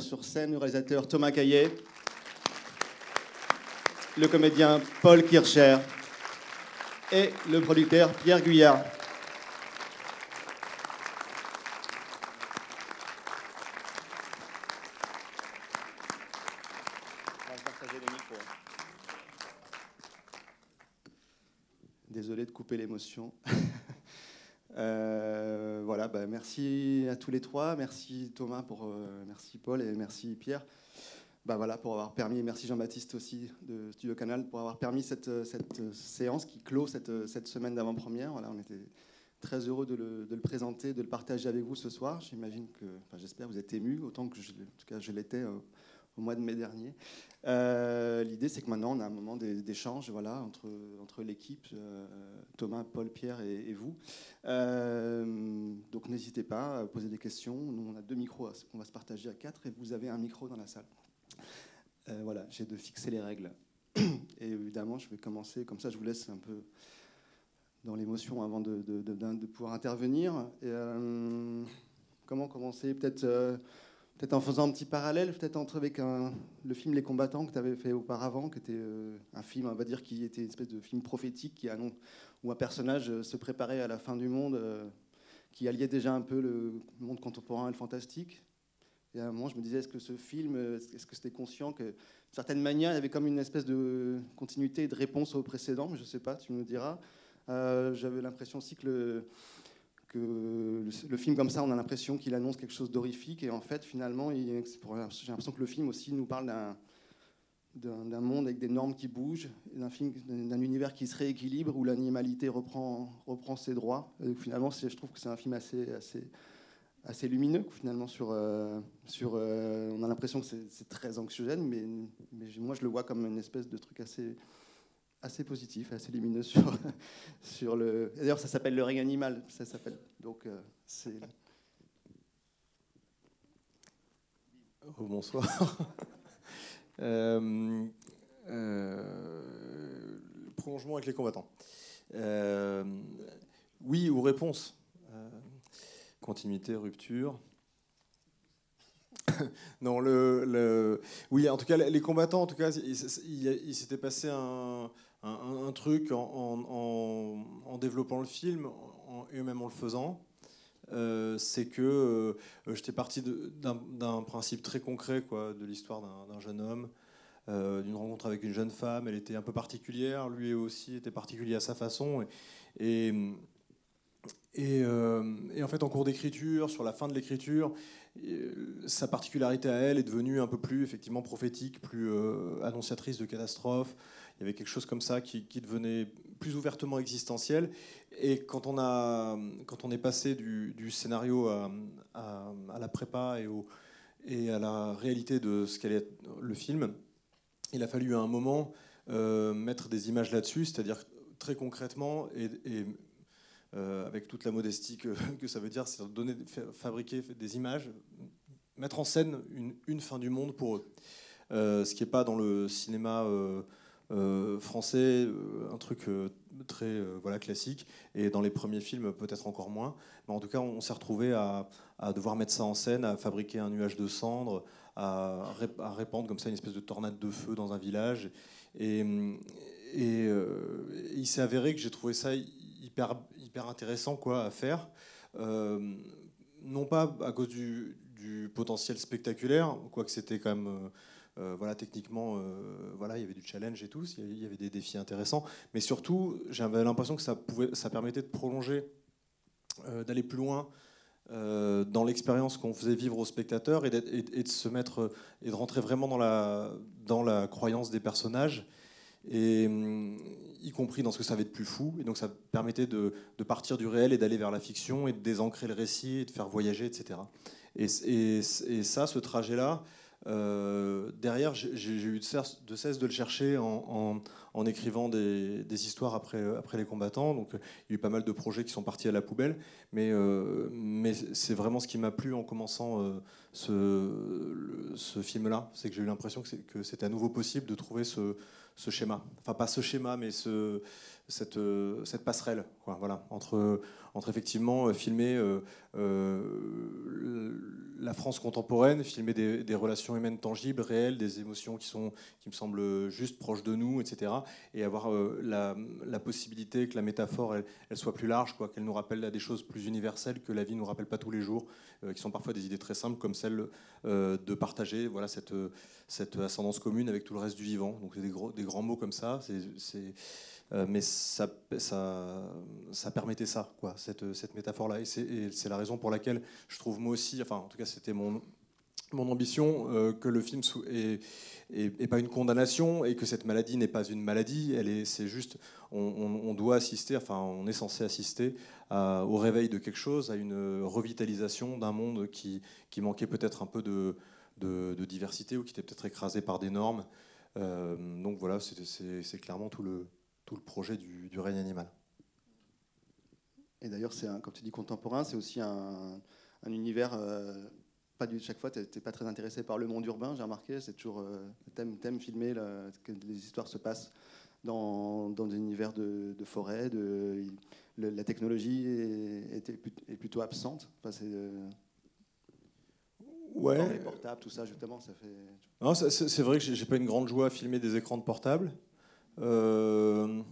sur scène le réalisateur Thomas Caillet, le comédien Paul Kircher et le producteur Pierre Guyard. Désolé de couper l'émotion. Euh, bah, merci à tous les trois. Merci Thomas, euh, merci Paul et merci Pierre. Bah, voilà, pour avoir permis, merci Jean-Baptiste aussi de Studio Canal pour avoir permis cette, cette séance qui clôt cette, semaine d'avant-première. On était très heureux de le, présenter, de le partager avec vous ce soir. J'imagine que, j'espère vous êtes émus autant que je, l'étais euh, au mois de mai dernier. Euh, L'idée, c'est que maintenant, on a un moment d'échange voilà, entre, entre l'équipe, euh, Thomas, Paul, Pierre et, vous. Euh, donc, n'hésitez pas à poser des questions. Nous, on a deux micros qu'on va se partager à quatre et vous avez un micro dans la salle. Voilà, j'ai de fixer les règles. Et évidemment, je vais commencer, comme ça, je vous laisse un peu dans l'émotion avant de, de, de, pouvoir intervenir. Comment commencer? Peut-être peut-être en faisant un petit parallèle, peut-être entre avec le film Les Combattants que tu avais fait auparavant, qui était euh, un film, on va dire, qui était une espèce de film prophétique, qui annonce, où un personnage euh, se préparait à la fin du monde, euh, qui alliait déjà un peu le monde contemporain et le fantastique. Et à un moment, je me disais, est-ce que ce film, est-ce que c'était conscient que, de certaine manière, il y avait comme une espèce de continuité et de réponse au précédent, mais je ne sais pas, tu me diras. J'avais l'impression aussi que le que le, film comme ça, on a l'impression qu'il annonce quelque chose d'horrifique, et en fait, finalement, j'ai l'impression que le film aussi nous parle d'un monde avec des normes qui bougent, d'un film, d'un univers qui se rééquilibre, où l'animalité reprend, reprend ses droits. Finalement, je trouve que c'est un film assez, assez, assez lumineux, finalement, sur, euh, sur euh, on a l'impression que c'est très anxiogène, mais moi, je le vois comme une espèce de truc assez assez positif, assez lumineux sur, sur le. D'ailleurs, ça s'appelle le règne animal. Ça s'appelle. Donc, euh, c'est. Oh, bonsoir. euh, euh, prolongement avec les combattants. Oui ou réponse? Continuité, rupture. non, le, le, oui, en tout cas, les combattants, en tout cas, il s'était passé un, un, truc en, développant le film et même en le faisant. Euh, c'est que euh, j'étais parti d'un principe très concret quoi, de l'histoire d'un jeune homme, euh, d'une rencontre avec une jeune femme. Elle était un peu particulière, lui aussi était particulier à sa façon. Et, en fait, en cours d'écriture, sur la fin de l'écriture, sa particularité à elle est devenue un peu plus effectivement prophétique, plus annonciatrice de catastrophes. Il y avait quelque chose comme ça qui, devenait plus ouvertement existentiel. Et quand on, a, quand on est passé du, scénario à, la prépa et, à la réalité de ce qu'allait être le film, il a fallu à un moment euh, mettre des images là-dessus, c'est-à-dire très concrètement et, euh, avec toute la modestie que, ça veut dire, c'est donner, fabriquer des images, mettre en scène une, fin du monde pour eux. Euh, ce qui n'est pas dans le cinéma français, euh, un truc euh, très voilà, classique, et dans les premiers films peut-être encore moins. Mais en tout cas, on, s'est retrouvé à, devoir mettre ça en scène, à fabriquer un nuage de cendres, à, répandre comme ça une espèce de tornade de feu dans un village. Et, il s'est avéré que j'ai trouvé ça hyper, hyper intéressant quoi, à faire. Euh, non pas à cause du, potentiel spectaculaire, quoique c'était quand même. Euh, voilà, techniquement, euh, voilà, il y avait du challenge et tout, il y avait des défis intéressants, mais surtout, j'avais l'impression que ça, permettait de prolonger, euh, d'aller plus loin euh, dans l'expérience qu'on faisait vivre aux spectateurs et, de se mettre et de rentrer vraiment dans la, dans la croyance des personnages, et, y compris dans ce que ça avait de plus fou. Et donc ça permettait de, partir du réel et d'aller vers la fiction et de désancrer le récit et de faire voyager, etc. Et, et ça, ce trajet-là, euh, derrière, j'ai eu de cesse, de le chercher en, écrivant des, histoires après, les combattants. Donc, il y a eu pas mal de projets qui sont partis à la poubelle, mais, euh, c'est vraiment ce qui m'a plu en commençant euh, ce, film-là. C'est que j'ai eu l'impression que c'était à nouveau possible de trouver ce schéma. Enfin, pas ce schéma, mais ce, cette, euh, cette, passerelle voilà, entre, effectivement euh, filmer euh, la France contemporaine, filmer des, relations humaines tangibles, réelles, des émotions qui, sont, qui me semblent juste proches de nous, etc. Et avoir la, possibilité que la métaphore, elle, soit plus large, quoi, qu'elle nous rappelle à des choses plus universelles que la vie ne nous rappelle pas tous les jours, qui sont parfois des idées très simples, comme celle de partager voilà, cette, ascendance commune avec tout le reste du vivant. Donc des, des grands mots comme ça. Mais ça, ça, permettait ça, quoi, cette, cette métaphore-là. Et c'est la raison pour laquelle je trouve moi aussi, enfin en tout cas c'était mon, mon ambition, euh, que le film est, pas une condamnation et que cette maladie n'est pas une maladie. Elle est, c'est juste, on, doit assister, enfin on est censé assister au réveil de quelque chose, à une revitalisation d'un monde qui, qui manquait peut-être un peu de, de, diversité ou qui était peut-être écrasé par des normes. Euh, donc voilà, c'est clairement tout le, tout le projet du, règne animal. Et d'ailleurs, c'est comme tu dis contemporain, c'est aussi un, univers. Euh, pas du, chaque fois, tu n'es pas très intéressé par le monde urbain, j'ai remarqué. C'est toujours euh, thème, thème filmé, que les histoires se passent dans, dans des univers de, forêt. De, la technologie est, est, plutôt absente. Enfin, c'est, euh, ouais. Les portables, tout ça, justement, ça fait. Non, c'est, vrai que j'ai pas une grande joie à filmer des écrans de portable. Euh,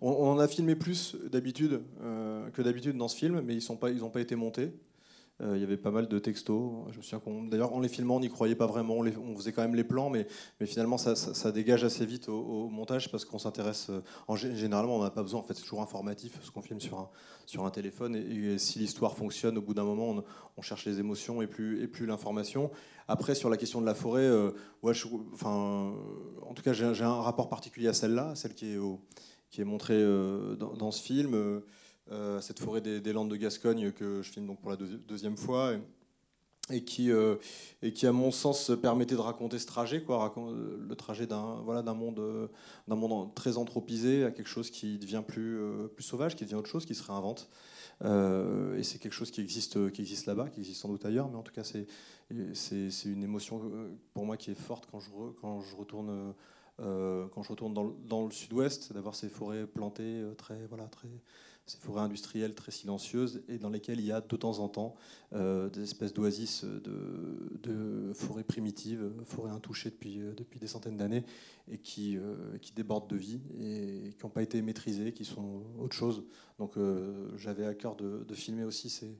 on, a filmé plus d'habitude euh, que d'habitude dans ce film, mais ils n'ont pas été montés. Euh, il y avait pas mal de textos. Je me souviens d'ailleurs, en les filmant, on n'y croyait pas vraiment. On, faisait quand même les plans, mais, finalement, ça, dégage assez vite au, montage parce qu'on s'intéresse. En, généralement, on n'a pas besoin. En fait, c'est toujours informatif ce qu'on filme sur un, téléphone. Et, si l'histoire fonctionne, au bout d'un moment, on, cherche les émotions et plus, et plus l'information. Après, sur la question de la forêt, euh, en tout cas, j'ai un rapport particulier à celle-là, celle qui est, qui est montrée euh, dans, ce film, euh, cette forêt des, Landes de Gascogne que je filme donc pour la deuxième fois. Et, qui, et qui, à mon sens, permettait de raconter ce trajet, quoi, le trajet d'un voilà, monde, d'un monde très anthropisé à quelque chose qui devient plus, plus sauvage, qui devient autre chose, qui se réinvente. Euh, et c'est quelque chose qui existe, qui existe là-bas, qui existe sans doute ailleurs, mais en tout cas, c'est, une émotion euh, pour moi qui est forte quand je, quand je retourne, euh, quand je retourne dans, dans le sud-ouest, d'avoir ces forêts plantées, très, voilà, très, ces forêts industrielles très silencieuses et dans lesquelles il y a de temps en temps euh, des espèces d'oasis de, forêts primitives, forêts intouchées depuis, euh, depuis des centaines d'années et qui, euh, qui débordent de vie et qui n'ont pas été maîtrisées, qui sont autre chose. Donc j'avais à cœur de, filmer aussi ces,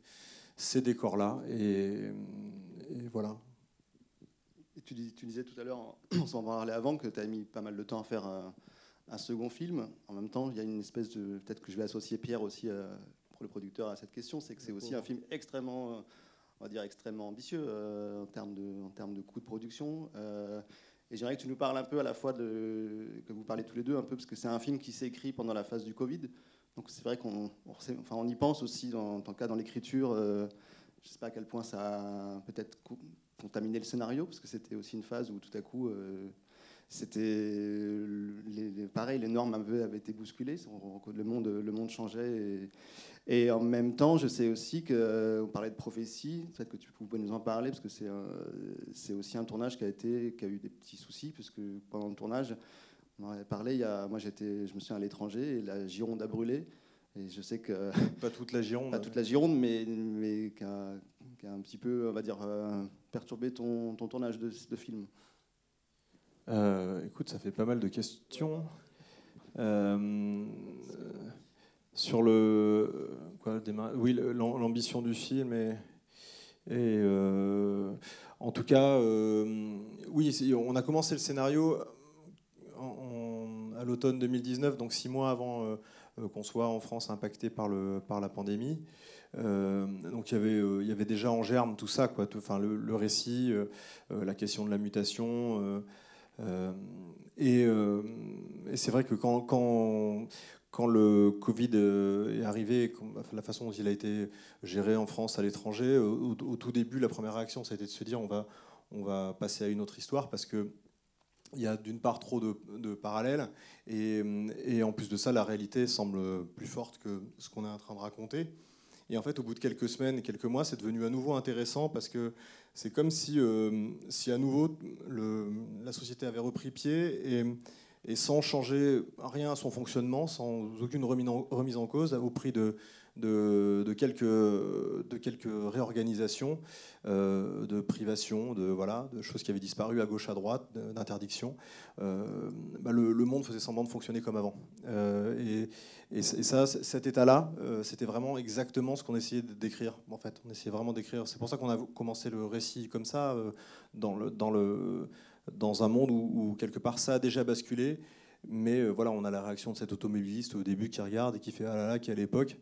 ces décors-là et, voilà. Tu, disais tout à l'heure, on s'en parlait avant, que tu as mis pas mal de temps à faire un second film. En même temps, il y a une espèce de. Peut-être que je vais associer Pierre aussi euh, pour le producteur à cette question, c'est que c'est aussi un film extrêmement, euh, on va dire extrêmement ambitieux euh, en termes de, en termes de coûts de production. et j'aimerais que tu nous parles un peu à la fois de que vous parlez tous les deux un peu parce que c'est un film qui s'est écrit pendant la phase du Covid. Donc c'est vrai qu'on, enfin, on y pense aussi en cas dans l'écriture. je ne sais pas à quel point ça a peut-être contaminé le scénario parce que c'était aussi une phase où tout à coup c'était pareil, les normes avaient, été bousculées, le monde, le monde changeait. Et, en même temps, je sais aussi qu'on parlait de prophétie, peut-être que tu peux nous en parler, parce que c'est aussi un tournage qui a, été, qui a eu des petits soucis, puisque pendant le tournage, on en avait parlé, il y a, moi j'étais, je me suis à l'étranger, et la Gironde a brûlé. Et je sais que. Pas toute la Gironde. Pas toute la Gironde, mais, mais qui, a, un petit peu, on va dire, euh, perturbé ton, ton tournage de, de film. Euh, écoute, ça fait pas mal de questions. Euh, sur le. Quoi, oui, l'ambition du film et. euh, en tout cas, oui, on a commencé le scénario à l'automne 2019, donc six mois avant qu'on soit en France impacté par, le, par la pandémie. donc il y, avait, y avait déjà en germe tout ça, quoi, enfin, le récit, la question de la mutation, euh, euh, et, c'est vrai que quand, le Covid euh, est arrivé, la façon dont il a été géré en France, à l'étranger, au, tout début, la première réaction, ça a été de se dire on va, passer à une autre histoire parce que il y a d'une part trop de, parallèles et, en plus de ça, la réalité semble plus forte que ce qu'on est en train de raconter. Et en fait, au bout de quelques semaines et quelques mois, c'est devenu à nouveau intéressant parce que c'est comme si, euh, à nouveau la société avait repris pied et, sans changer rien à son fonctionnement, sans aucune remise en cause, au prix de, de, quelques, de quelques réorganisations, euh, de privations, de, voilà, de choses qui avaient disparu à gauche, à droite, d'interdictions. Euh, bah, le, monde faisait semblant de fonctionner comme avant. Euh, et, ça, cet état-là, c'était vraiment exactement ce qu'on essayait de décrire. En fait, on essayait vraiment d'écrire. C'est pour ça qu'on a commencé le récit comme ça, dans, le, dans, le, dans un monde où, quelque part ça a déjà basculé. Mais voilà, on a la réaction de cet automobiliste au début qui regarde et qui fait ah là là, quelle époque.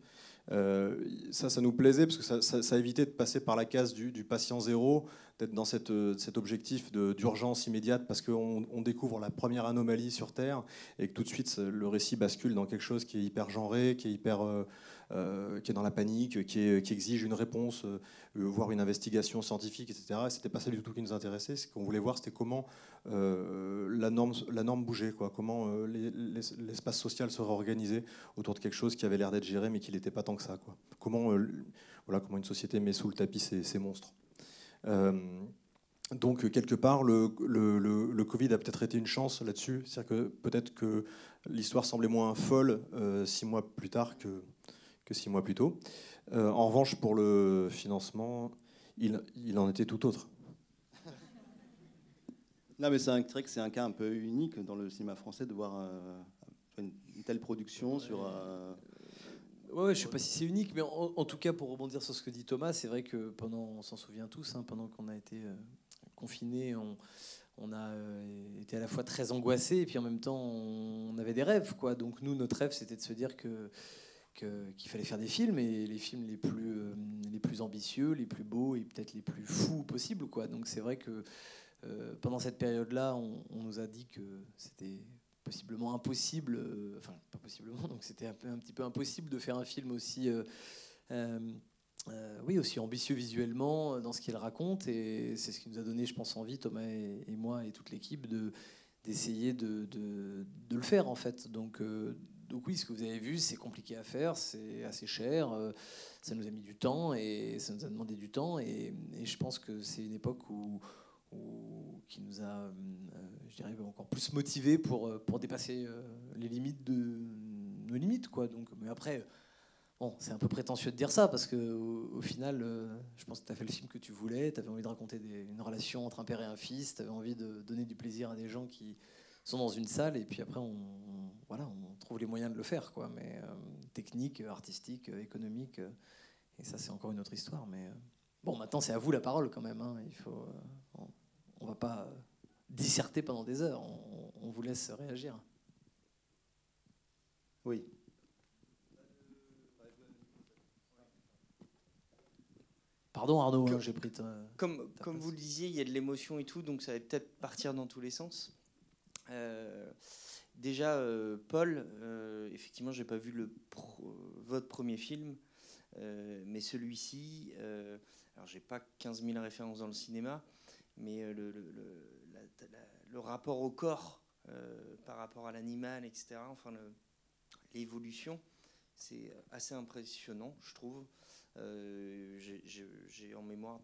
Euh, ça, ça nous plaisait parce que ça, évitait de passer par la case du, patient zéro, d'être dans cette, cet objectif d'urgence immédiate parce qu'on on découvre la première anomalie sur Terre et que tout de suite le récit bascule dans quelque chose qui est hyper genré, qui est hyper euh, euh, qui est dans la panique, qui, exige une réponse, euh, voire une investigation scientifique, etc. Et c'était pas ça du tout qui nous intéressait. Ce qu'on voulait voir, c'était comment euh, la, norme, bougeait, comment l'espace social se réorganisait autour de quelque chose qui avait l'air d'être géré, mais qui n'était pas tant que ça. Comment, voilà, comment une société met sous le tapis ces, monstres. Donc, quelque part, le, Covid a peut-être été une chance là-dessus. C'est-à-dire que peut-être que l'histoire semblait moins folle six mois plus tard que, six mois plus tôt. Euh, en revanche, pour le financement, il, il en était tout autre. Non, mais c'est un, c'est un cas un peu unique dans le cinéma français de voir euh, une, telle production sur. Euh, ouais, je sais pas si c'est unique, mais en, tout cas, pour rebondir sur ce que dit Thomas, c'est vrai que pendant, on s'en souvient tous, hein, pendant qu'on a été confinés, on, on a été à la fois très angoissés et puis en même temps, on avait des rêves, quoi. Donc nous, notre rêve, c'était de se dire que qu'il fallait faire des films et les films les plus, euh, les plus ambitieux, les plus beaux et peut-être les plus fous possibles. Quoi. Donc c'est vrai que euh, pendant cette période-là, on, nous a dit que c'était possiblement impossible, euh, enfin pas possiblement, donc c'était un, petit peu impossible de faire un film aussi, oui, aussi ambitieux visuellement dans ce qu'il raconte et c'est ce qui nous a donné, je pense, envie, Thomas et, moi et toute l'équipe, de d'essayer de, de, de, le faire en fait. Donc donc oui, ce que vous avez vu, c'est compliqué à faire, c'est assez cher, euh, ça nous a mis du temps et ça nous a demandé du temps. Et, je pense que c'est une époque où, qui nous a, euh, je dirais, encore plus motivés pour, euh, pour dépasser les limites de nos limites. Quoi. Donc, mais après, bon, c'est un peu prétentieux de dire ça parce que au, final, je pense que tu as fait le film que tu voulais, tu avais envie de raconter une relation entre un père et un fils, tu avais envie de donner du plaisir à des gens qui sont dans une salle et puis après on, voilà, on trouve les moyens de le faire, quoi. Mais euh, technique, artistique, euh, économique, euh, et ça c'est encore une autre histoire. Mais bon, maintenant c'est à vous la parole quand même. Hein. Il faut, on, on, va pas disserter pendant des heures. On, on vous laisse réagir. Oui. Pardon Arnaud, hein, j'ai pris Comme, comme vous le disiez, il y a de l'émotion et tout, donc ça va peut-être partir dans tous les sens. Euh, déjà, euh, Paul, euh, effectivement, j'ai pas vu votre premier film, mais celui-ci, alors j'ai pas 15 000 références dans le cinéma, mais le, rapport au corps par rapport à l'animal, etc., enfin l'évolution, c'est assez impressionnant, je trouve. j'ai en mémoire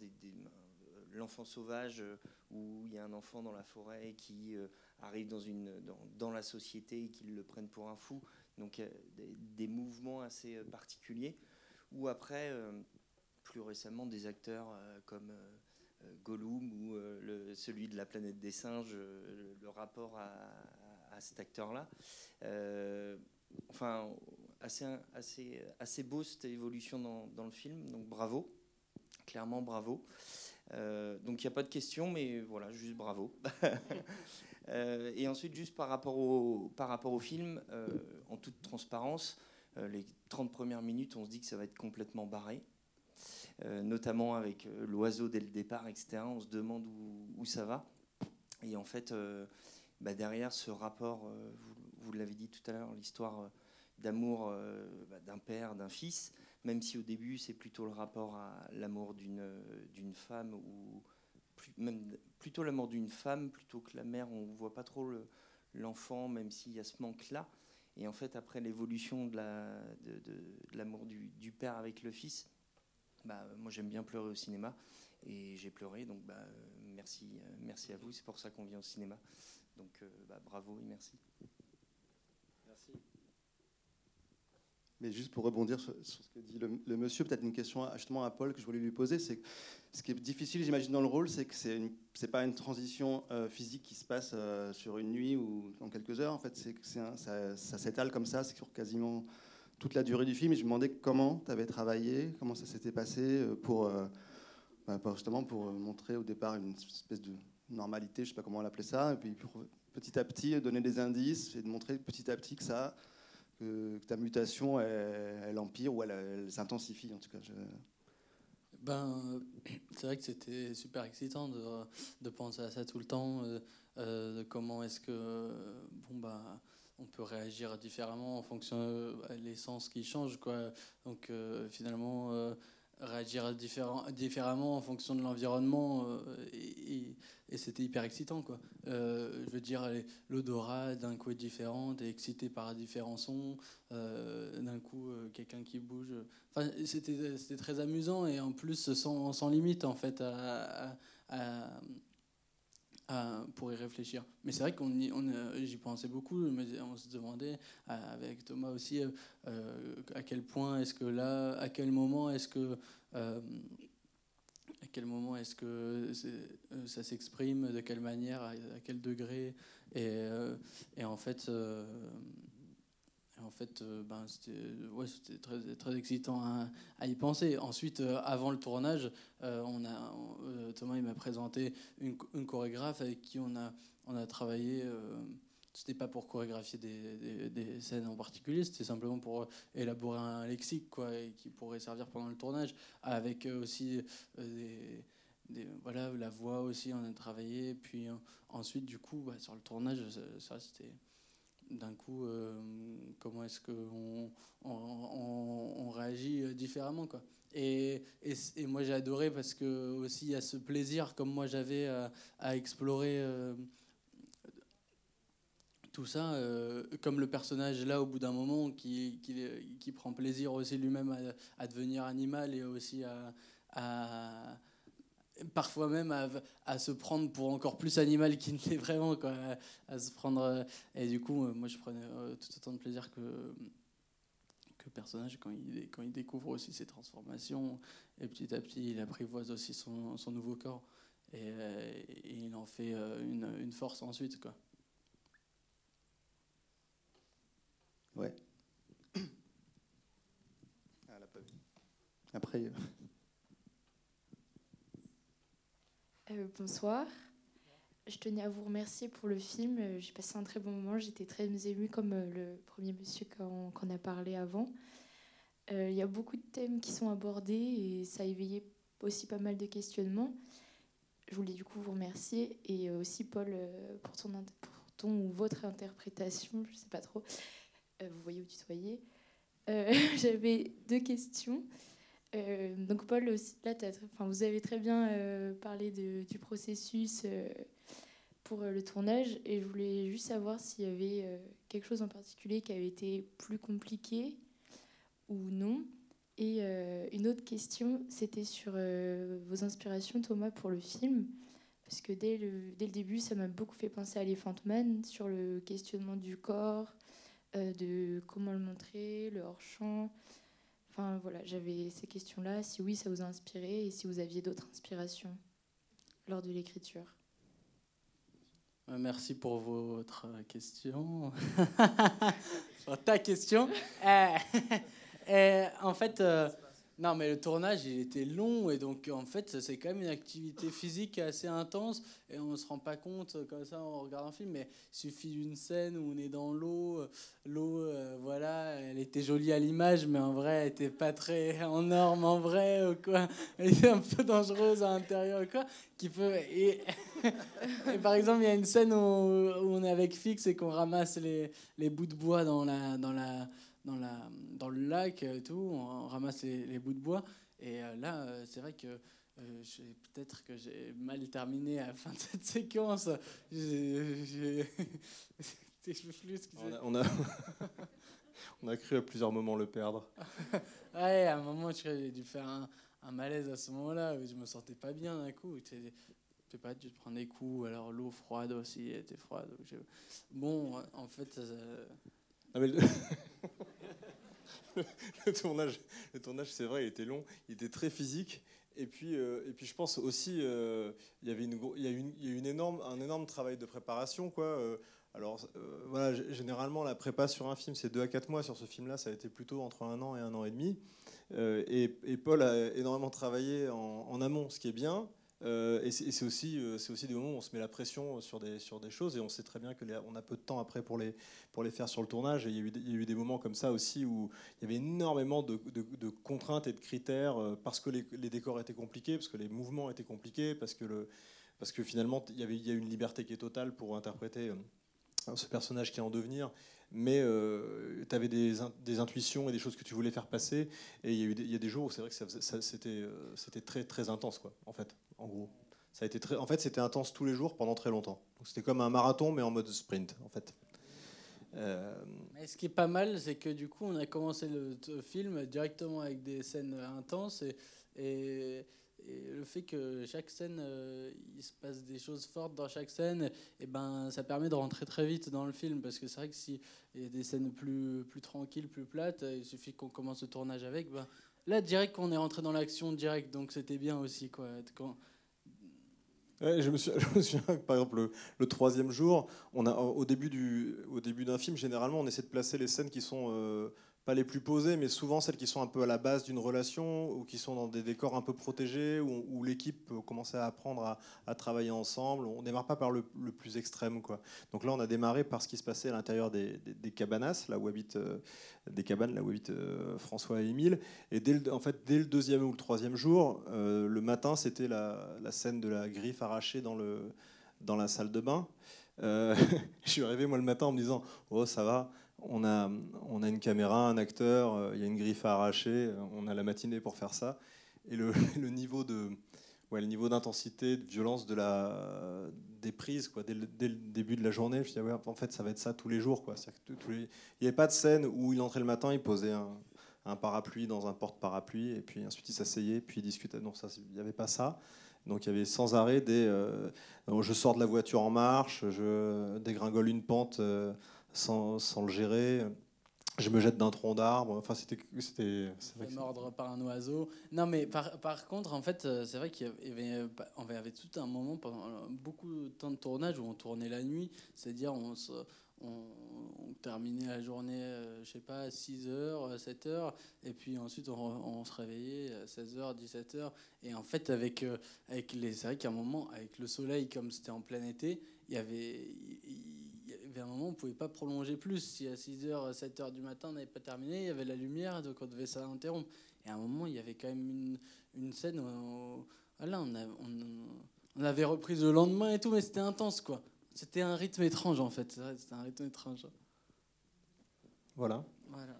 l'enfant sauvage où il y a un enfant dans la forêt qui arrive dans, une, dans, la société et qu'ils le prennent pour un fou. Donc des, des, mouvements assez euh, particuliers. Ou après, euh, plus récemment, des acteurs euh, comme Gollum ou celui de la planète des singes, le, rapport à, à, cet acteur-là. enfin, assez, assez, assez beau cette évolution dans, dans le film, donc bravo, clairement bravo. donc il n'y a pas de question, mais voilà, juste bravo. Euh, et ensuite, juste par rapport au, par rapport au film, euh, en toute transparence, euh, les 30 premières minutes, on se dit que ça va être complètement barré. notamment avec l'oiseau dès le départ, etc. On se demande où, ça va. Et en fait, bah, derrière ce rapport, vous, l'avez dit tout à l'heure, l'histoire d'amour bah, d'un père, d'un fils, même si au début c'est plutôt le rapport à l'amour d'une femme ou plutôt la mort d'une femme plutôt que la mère. On voit pas trop l'enfant, même s'il y a ce manque-là. Et en fait, après l'évolution de l'amour la, de, du, du, père avec le fils, bah, moi j'aime bien pleurer au cinéma et j'ai pleuré, donc bah, merci, merci à vous, c'est pour ça qu'on vient au cinéma. Donc bah, bravo et merci. Merci. Mais juste pour rebondir sur, ce que dit le, monsieur, peut-être une question justement à Paul que je voulais lui poser, c'est ce qui est difficile, j'imagine, dans le rôle, c'est que c'est n'est pas une transition euh, physique qui se passe euh, sur une nuit ou en quelques heures. En fait, c'est ça, s'étale comme ça, c'est sur quasiment toute la durée du film. Et je me demandais comment tu avais travaillé, comment ça s'était passé euh, pour, bah, justement pour montrer au départ une espèce de normalité, je sais pas comment on l'appelait ça, et puis petit à petit donner des indices et de montrer petit à petit que ça que, ta mutation, elle, empire ou elle, s'intensifie en tout cas. Ben, c'est vrai que c'était super excitant de, de, penser à ça tout le temps, euh, euh, comment est-ce que bon bah on peut réagir différemment en fonction de l'essence qui change quoi. Donc euh, finalement réagir différemment en fonction de l'environnement et, et c'était hyper excitant quoi. Euh, je veux dire l'odorat d'un coup est différent, excité par différents sons, euh, d'un coup euh, quelqu'un qui bouge. Enfin c'était très amusant et en plus sans, sans limite en fait pour y réfléchir. Mais c'est vrai qu'on on, j'y pensais beaucoup. On se demandait avec Thomas aussi à quel point est-ce que là, à quel moment est-ce que à quel moment est-ce que euh, ça s'exprime, de quelle manière, à, quel degré. Et, euh, en fait, euh, en fait ben, c'était ouais, très, excitant à, y penser. Ensuite, avant le tournage, on a, Thomas m'a présenté une, chorégraphe avec qui on a, on a travaillé c'était pas pour chorégraphier des, scènes en particulier, c'était simplement pour élaborer un lexique quoi, qui pourrait servir pendant le tournage, avec euh, aussi euh, voilà, la voix aussi, on a travaillé. Puis euh, ensuite, du coup, sur le tournage, ça, c'était d'un coup, comment est-ce qu'on on, on, réagit différemment quoi. Et, et, moi j'ai adoré parce que aussi il y a ce plaisir comme moi j'avais à, à, explorer tout ça, euh, comme le personnage là au bout d'un moment qui, qui, prend plaisir aussi lui-même à, devenir animal et aussi à, parfois même à, se prendre pour encore plus animal qu'il l'est vraiment, quoi, à, se prendre. Euh, et du coup, euh, moi je prenais tout autant de plaisir que le personnage quand il, quand il découvre aussi ses transformations et petit à petit il apprivoise aussi son, son nouveau corps et, il en fait une, une force ensuite quoi. Ouais. Ah, Après. Euh. Euh, bonsoir. Je tenais à vous remercier pour le film. Euh, j'ai passé un très bon moment. J'étais très émue comme le premier monsieur qu'on a parlé avant. Il y a beaucoup de thèmes qui sont abordés et ça a éveillé aussi pas mal de questionnements. Je voulais du coup vous remercier et aussi Paul pour ton, pour ton ou votre interprétation, je sais pas trop. Euh, vous voyez où tutoyer. Euh, J'avais deux questions. Euh, donc Paul, là, enfin, vous avez très bien parlé du processus pour le tournage et je voulais juste savoir s'il y avait quelque chose en particulier qui avait été plus compliqué ou non. Et une autre question, c'était sur vos inspirations, Thomas, pour le film. Parce que dès le, dès le début, ça m'a beaucoup fait penser à Elephant Man, sur le questionnement du corps, euh, de comment le montrer, le hors-champ. Enfin voilà, j'avais ces questions-là. Si oui, ça vous a inspiré et si vous aviez d'autres inspirations lors de l'écriture. Euh, merci pour votre question. ta question. Euh, en fait, non, mais le tournage, il était long et donc en fait, c'est quand même une activité physique assez intense et on ne se rend pas compte comme ça en regardant un film. Mais il suffit d'une scène où on est dans l'eau. L'eau, euh, voilà, elle était jolie à l'image, mais en vrai, elle n'était pas très en norme en vrai ou quoi. Elle était un peu dangereuse à l'intérieur ou quoi. Qui peut et, par exemple, il y a une scène où, on est avec Fix et qu'on ramasse les, les bouts de bois dans la dans la dans, la, dans le lac et tout, on ramasse les, bouts de bois. Et euh, là, euh, c'est vrai que euh, peut-être que j'ai mal terminé à la fin de cette séquence. J'ai, on, a, on, a, on a cru à plusieurs moments le perdre. ouais, à un moment, j'ai dû faire un, un malaise à ce moment-là. Je me sentais pas bien d'un coup. Tu sais pas, tu te prends des coups. Alors l'eau froide aussi était froide. Bon, en fait. Ah, le... tournage, le tournage c'est vrai, il était long, il était très physique. Et puis, euh, et puis je pense aussi, euh, il y avait une, a une, il y a énorme, un énorme travail de préparation. Quoi. Euh, alors voilà, généralement la prépa sur un film c'est 2 à 4 mois. Sur ce film-là, ça a été plutôt entre un an et un an et demi. Et, Paul a énormément travaillé en amont, ce qui est bien. Euh, et c'est aussi, euh, aussi des moments où on se met la pression sur des, sur des choses et on sait très bien qu'on a peu de temps après pour les, pour les faire sur le tournage. Et il y, a eu, il y a eu des moments comme ça aussi où il y avait énormément de, de, contraintes et de critères euh, parce que les, décors étaient compliqués, parce que les mouvements étaient compliqués, parce que, le, parce que finalement il y, avait, il y a une liberté qui est totale pour interpréter ce personnage qui est en devenir mais euh, tu avais des, des, intuitions et des choses que tu voulais faire passer. Et il y y a des jours où c'est vrai que c'était euh, c'était très, très intense, quoi, en fait, en gros. Ça a été très, en fait, c'était intense tous les jours pendant très longtemps. C'était comme un marathon, mais en mode sprint, en fait. Euh... Ce qui est pas mal, c'est que du coup, on a commencé le film directement avec des scènes intenses et et le fait que chaque scène, euh, il se passe des choses fortes dans chaque scène, et eh ben, ça permet de rentrer très vite dans le film. Parce que c'est vrai que s'il y a des scènes plus, plus tranquilles, plus plates, il suffit qu'on commence le tournage avec. Ben, là, direct qu'on est rentré dans l'action direct, donc c'était bien aussi. Quoi. Quand... je, me souviens par exemple, le, troisième jour, on a, au début d'un film, généralement, on essaie de placer les scènes qui sont. Euh, pas les plus posées, mais souvent celles qui sont un peu à la base d'une relation ou qui sont dans des décors un peu protégés, où, l'équipe peut commencer à apprendre à, travailler ensemble. On démarre pas par le, plus extrême. Quoi. Donc là, on a démarré par ce qui se passait à l'intérieur des, des, cabanas, là où habitent, euh, des cabanes, là où habitent euh, François et Émile. Et dès le, en fait, dès le deuxième ou le troisième jour, euh, le matin, c'était la, scène de la griffe arrachée dans, dans la salle de bain. je suis arrivé moi le matin en me disant, oh ça va on a, on a une caméra, un acteur, euh, il y a une griffe à arracher, euh, on a la matinée pour faire ça. Et le, niveau de ouais, le niveau d'intensité, de violence de la, des prises, quoi, dès, le, début de la journée, je me ouais, en fait, ça va être ça tous les jours. Quoi. Il n'y avait pas de scène où il entrait le matin, il posait un, parapluie dans un porte-parapluie, et puis ensuite il s'asseyait, puis il discutait. Non, il n'y avait pas ça. Donc il y avait sans arrêt des. Euh, je sors de la voiture en marche, je dégringole une pente sans, sans, le gérer. Je me jette d'un tronc d'arbre. Enfin, c'était. c'était mordre par un oiseau. Non, mais par, par contre, en fait, euh, c'est vrai qu'il y avait, on avait tout un moment, pendant beaucoup de temps de tournage, où on tournait la nuit. C'est-à-dire, on, on, terminait la journée, euh, je sais pas, à 6h, 7h, et puis ensuite on, on se réveillait à 16h, 17h. Et en fait, avec, euh, avec les. C'est vrai qu'à un moment, avec le soleil, comme c'était en plein été, il y avait à un moment, on ne pouvait pas prolonger plus. Si à 6h, 7h du matin, on n'avait pas terminé, il y avait la lumière, donc on devait s'interrompre. Et à un moment, il y avait quand même une, une scène où voilà, on, on, avait repris le lendemain et tout, mais c'était intense, quoi. C'était un rythme étrange, en fait. C'était un rythme étrange. Voilà. voilà.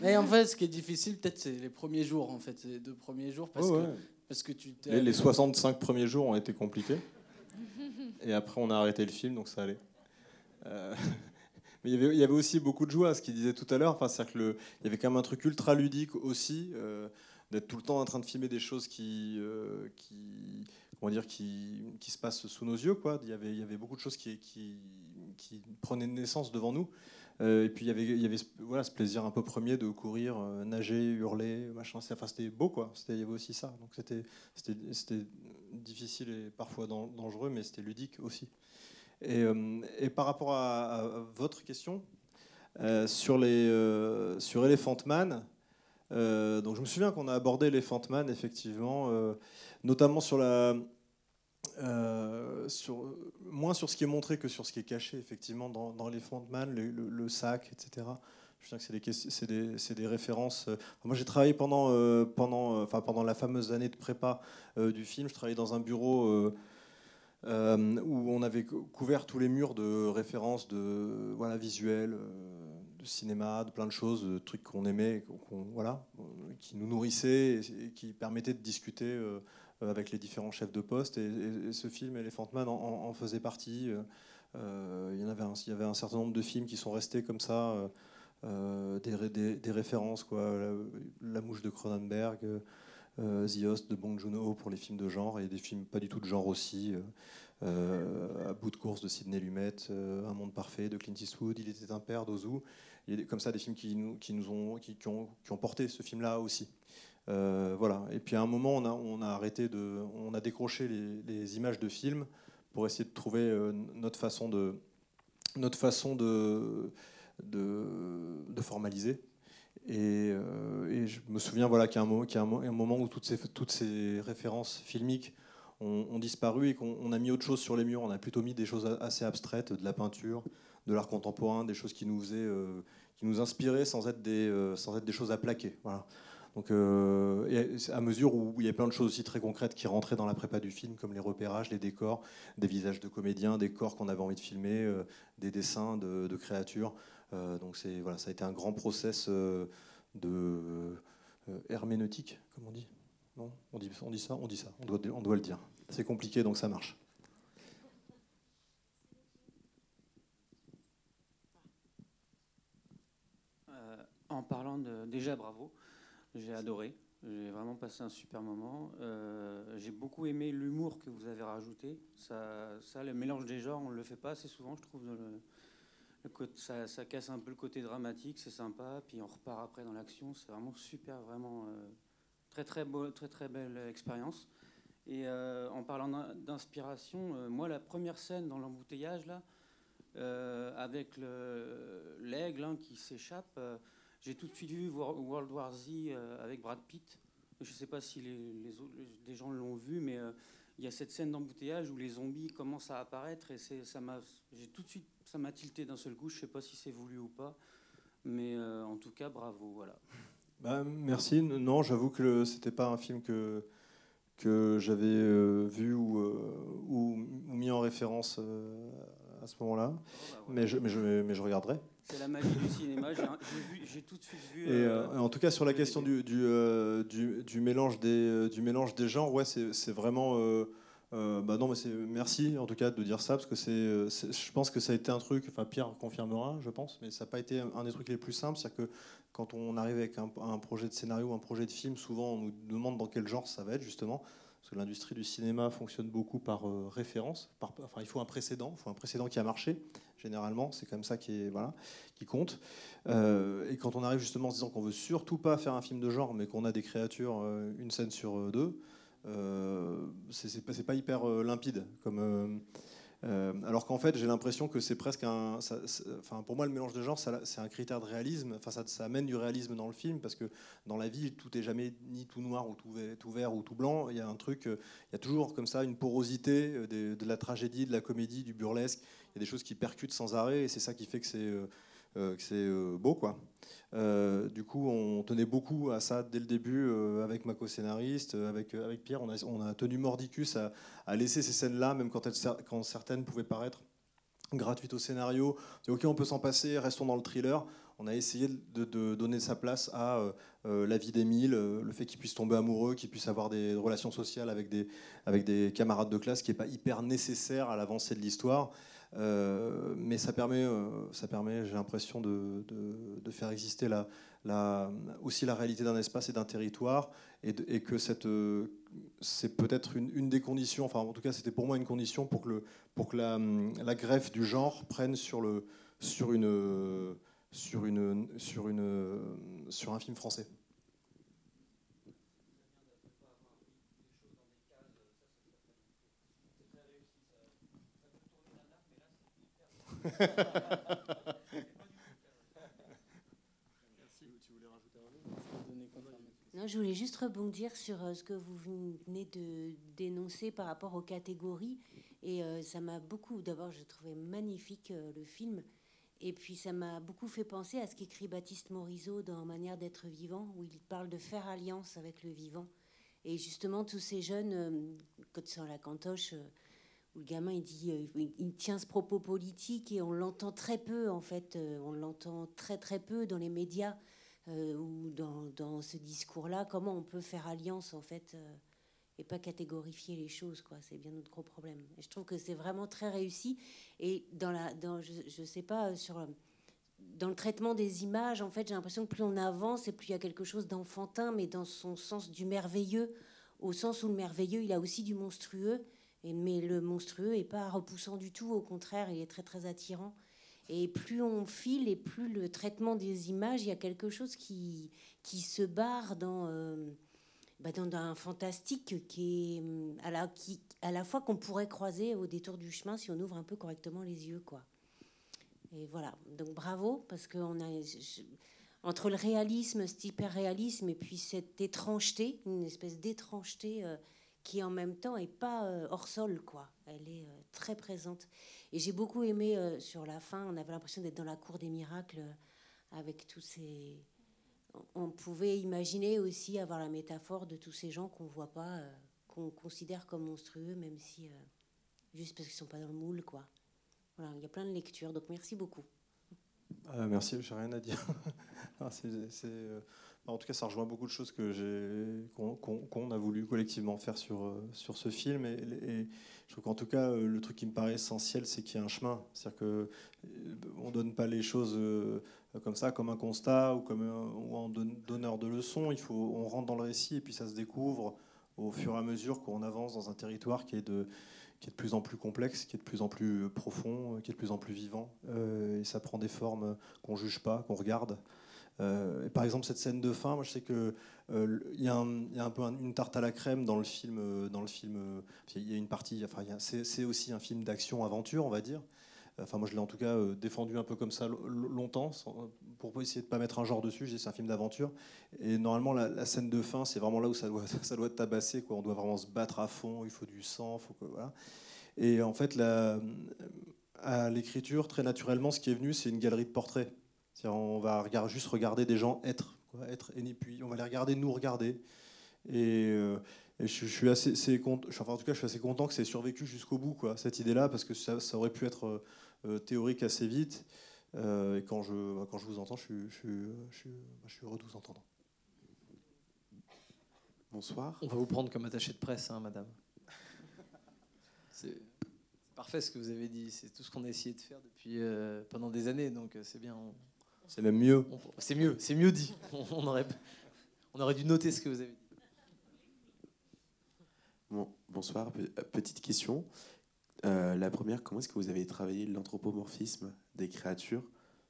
Mais en fait, ce qui est difficile, peut-être, c'est les premiers jours, en fait. Les deux premiers jours, parce, que, parce que tu les, les 65 premiers jours ont été compliqués. Et après, on a arrêté le film, donc ça allait. Euh, mais il y, avait, aussi beaucoup de joie, ce qu'il disait tout à l'heure. Enfin, c'est-à-dire qu'il y avait quand même un truc ultra ludique aussi, euh, d'être tout le temps en train de filmer des choses qui, euh, comment dire, qui, se passent sous nos yeux. Quoi. Il, y avait, il beaucoup de choses qui, prenaient naissance devant nous. et puis il y avait, il voilà, ce plaisir un peu premier de courir, nager, hurler, machin. C'était beau, quoi. Il y avait aussi ça. Donc c'était difficile et parfois dangereux, mais c'était ludique aussi. Euh, et, par rapport à, votre question euh, sur, les, euh, sur Elephant Man, donc je me souviens qu'on a abordé Elephant Man effectivement, notamment sur la, moins sur ce qui est montré que sur ce qui est caché effectivement dans, dans Elephant Man, le, sac, etc. Je sais que c'est des, références. Moi, j'ai travaillé pendant, pendant, enfin, pendant la fameuse année de prépa du film. Je travaillais dans un bureau euh, où on avait couvert tous les murs de références de voilà visuels, euh, de cinéma, de plein de choses, de trucs qu'on aimait, voilà, qui nous nourrissaient et, qui permettaient de discuter euh, avec les différents chefs de poste. Et, ce film, Elephant Man, en, faisait partie. il, y en avait un, il y avait un certain nombre de films qui sont restés comme ça, des, des, références, quoi, la, mouche de Cronenberg. The Host de Bong Joon-ho pour les films de genre et des films pas du tout de genre aussi. à bout de course de Sidney Lumet, Un monde parfait de Clint Eastwood, Il était un père d'Ozu. Il y a comme ça des films qui nous, qui nous ont, qui, ont, qui ont porté ce film-là aussi. voilà. Et puis à un moment, on a, on a arrêté de, on a décroché les, images de films pour essayer de trouver notre façon de, notre façon de, de, formaliser. Euh, et, je me souviens voilà, qu'il y a un, moment où toutes ces, références filmiques ont, disparu et qu'on a mis autre chose sur les murs. On a plutôt mis des choses assez abstraites, de la peinture, de l'art contemporain, des choses qui nous, euh, inspiraient sans être, des, euh, sans être des choses à plaquer. Donc, à mesure où il y a plein de choses aussi très concrètes qui rentraient dans la prépa du film, comme les repérages, les décors, des visages de comédiens, des corps qu'on avait envie de filmer, des dessins de, créatures. Euh, donc, c'est voilà, ça a été un grand process de herméneutique, comme on dit. Non, on dit, on dit ça, on dit ça, on doit, on doit le dire. C'est compliqué, donc ça marche. en parlant de déjà bravo, j'ai adoré. J'ai vraiment passé un super moment. Euh, j'ai beaucoup aimé l'humour que vous avez rajouté. Ça, ça, le mélange des genres, on ne le fait pas assez souvent, je trouve. Ça, casse un peu le côté dramatique, c'est sympa. Puis on repart après dans l'action. C'est vraiment super, vraiment euh, très très beau, très très belle expérience. Et euh, en parlant d'inspiration, moi la première scène dans l'embouteillage là, avec l'aigle hein, qui s'échappe. J'ai tout de suite vu World War Z euh, avec Brad Pitt. Je ne sais pas si les, les, autres, des gens l'ont vu, mais euh, il y a cette scène d'embouteillage où les zombies commencent à apparaître et ça m'a, j'ai tout de suite, ça m'a tilté d'un seul coup. Je ne sais pas si c'est voulu ou pas, mais euh, en tout cas, bravo, voilà. Bah, merci. Non, j'avoue que c'était pas un film que que j'avais vu ou, ou, mis en référence à ce moment-là, oh, bah, mais, je, mais, je, mais je regarderai. C'est la magie du cinéma. J'ai tout de suite vu. Euh, et, en tout cas, sur la question du, du, euh, du, du, mélange des, euh, du mélange des genres, ouais, c'est vraiment. Bah non, mais c'est merci en tout cas de dire ça parce que c'est, je pense que ça a été un truc. Enfin, Pierre confirmera, je pense, mais ça n'a pas été un des trucs les plus simples. C'est-à-dire que quand on arrive avec un, projet de scénario, un projet de film, souvent on nous demande dans quel genre ça va être justement. Parce que l'industrie du cinéma fonctionne beaucoup par référence. Par, enfin, il faut un précédent, il faut un précédent qui a marché généralement. C'est comme ça qui, est, voilà, qui compte. Euh, et quand on arrive justement en se disant qu'on veut surtout pas faire un film de genre, mais qu'on a des créatures, euh, une scène sur euh, deux, c'est pas, hyper limpide comme. alors qu'en fait, j'ai l'impression que c'est presque un. enfin, pour moi, le mélange de genres, c'est un critère de réalisme. Enfin, ça, amène du réalisme dans le film parce que dans la vie, tout est jamais ni tout noir ou tout, vert ou tout blanc. Il y a un truc, il y a toujours comme ça une porosité de, de la tragédie, de la comédie, du burlesque y a des choses qui percutent sans arrêt et c'est ça qui fait que c'est euh, euh, c'est euh, beau quoi. du coup, on tenait beaucoup à ça dès le début avec ma co-scénariste, avec, avec Pierre. On a, on a tenu mordicus à, à laisser ces scènes-là, même quand, elles, quand certaines pouvaient paraître gratuites au scénario. ok, on peut s'en passer, restons dans le thriller. On a essayé de, de donner sa place à la vie d'Émile, le fait qu'il puisse tomber amoureux, qu'il puisse avoir des relations sociales avec des, avec des camarades de classe, qui n'est pas hyper nécessaire à l'avancée de l'histoire. Euh, mais ça permet, euh, ça permet j'ai l'impression, de, faire exister aussi la réalité d'un espace et d'un territoire, et, que euh, c'est peut-être une, des conditions, enfin en tout cas c'était pour moi une condition pour que, la, greffe du genre prenne sur un film français. Non, je voulais juste rebondir sur euh, ce que vous venez de dénoncer par rapport aux catégories. Et euh, ça m'a beaucoup, d'abord, je trouvais magnifique euh, le film. Et puis ça m'a beaucoup fait penser à ce qu'écrit Baptiste Morisot dans Manière d'être vivant, où il parle de faire alliance avec le vivant. Et justement, tous ces jeunes, quand sur la cantoche, où le gamin il dit, euh, il tient ce propos politique et on l'entend très peu en fait, euh, on l'entend très très peu dans les médias euh, ou dans, dans ce discours-là. Comment on peut faire alliance en fait et pas catégorifier les choses quoi? C'est bien notre gros problème. Et je trouve que c'est vraiment très réussi et dans la, dans, je, je sais pas sur dans le traitement des images, en fait, j'ai l'impression que plus on avance et plus il y a quelque chose d'enfantin, mais dans son sens du merveilleux, au sens où le merveilleux, il a aussi du monstrueux, mais le monstrueux n'est pas repoussant du tout, au contraire, il est très très attirant. Et plus on file et plus le traitement des images, il y a quelque chose qui, qui se barre dans, euh, bah, dans, un fantastique qui est à la, qui, à la fois qu'on pourrait croiser au détour du chemin si on ouvre un peu correctement les yeux, quoi. Et voilà, donc bravo, parce que on a, entre le réalisme, cet hyper-réalisme, et puis cette étrangeté, une espèce d'étrangeté euh, qui en même temps est pas euh, hors sol, quoi. Elle est euh, très présente. Et j'ai beaucoup aimé euh, sur la fin, on avait l'impression d'être dans la cour des miracles avec tous ces. On pouvait imaginer aussi avoir la métaphore de tous ces gens qu'on voit pas, qu'on considère comme monstrueux, même si. juste parce qu'ils sont pas dans le moule, quoi. Voilà, il y a plein de lectures, donc merci beaucoup. Merci, j'ai rien à dire. Euh, en tout cas, ça rejoint beaucoup de choses qu'on, qu'on- qu'on a voulu collectivement faire sur, euh, sur ce film. Et, je trouve qu'en tout cas, euh, le truc qui me paraît essentiel, c'est qu'il y a un chemin. C'est-à-dire que euh, on donne pas les choses comme ça, comme un constat ou comme ou en don- donneur de leçons. Il faut, on rentre dans le récit et puis ça se découvre au fur et à mesure qu'on avance dans un territoire qui est de qui est de plus en plus complexe, qui est de plus en plus profond, qui est de plus en plus vivant. Et ça prend des formes qu'on juge pas, qu'on regarde. Euh, par exemple, cette scène de fin, moi je sais que euh, y, a un- peu un- une tarte à la crème dans le film. euh, Dans le y a une partie. Enfin, c'est aussi un film d'action-aventure, on va dire. Enfin, moi, je l'ai en tout cas défendu un peu comme ça lo- lo- longtemps, sans- pour essayer de pas mettre un genre dessus. C'est un film d'aventure. Et normalement, la, scène de fin, c'est vraiment là où ça doit, ça doit tabasser. On doit vraiment se battre à fond. Il faut du sang. Faut que, voilà. Et en fait, à l'écriture, très naturellement, ce qui est venu, c'est une galerie de portraits. On va regarder, juste regarder des gens être, quoi, être, et puis on va les regarder nous regarder. Et, euh, et je, je suis assez, content, enfin, en tout cas, je suis assez content que c'est survécu jusqu'au bout, quoi, cette idée-là, parce que ça, ça aurait pu être euh, euh, théorique assez vite. Euh, et quand je, quand je vous entends, je suis, je suis, je suis, je suis heureux de vous entendre. Bonsoir. On va vous prendre comme attaché de presse, hein, madame. C'est parfait ce que vous avez dit. C'est tout ce qu'on a essayé de faire depuis euh, pendant des années, donc c'est bien. on- C'est même mieux. C'est mieux, c'est mieux dit. On, aurait, on aurait dû noter ce que vous avez dit. Bon, bonsoir. Euh, Petite question. Euh, la première, comment est-ce que vous avez travaillé l'anthropomorphisme des créatures?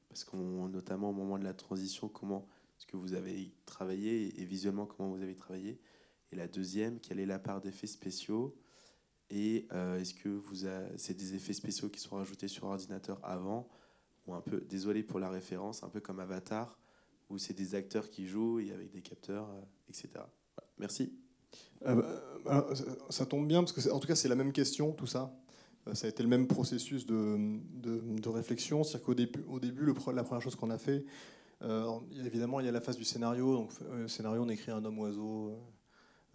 Parce qu'on, notamment au moment de la transition, comment est-ce que vous avez travaillé et visuellement comment vous avez travaillé? Et la deuxième, quelle est la part d'effets spéciaux? Et euh, est-ce que vous a- c'est des effets spéciaux qui sont rajoutés sur ordinateur avant? Ou un peu, désolé pour la référence, un peu comme Avatar, où c'est des acteurs qui jouent et avec des capteurs, euh, etc. Merci. Ah bah, ça, tombe bien parce que en tout cas c'est la même question tout ça. Euh, Ça a été le même processus de, de, réflexion. C'est-à-dire qu'au début, au début le la première chose qu'on a fait, euh, évidemment il y a la phase du scénario. Donc euh, scénario on écrit un homme oiseau,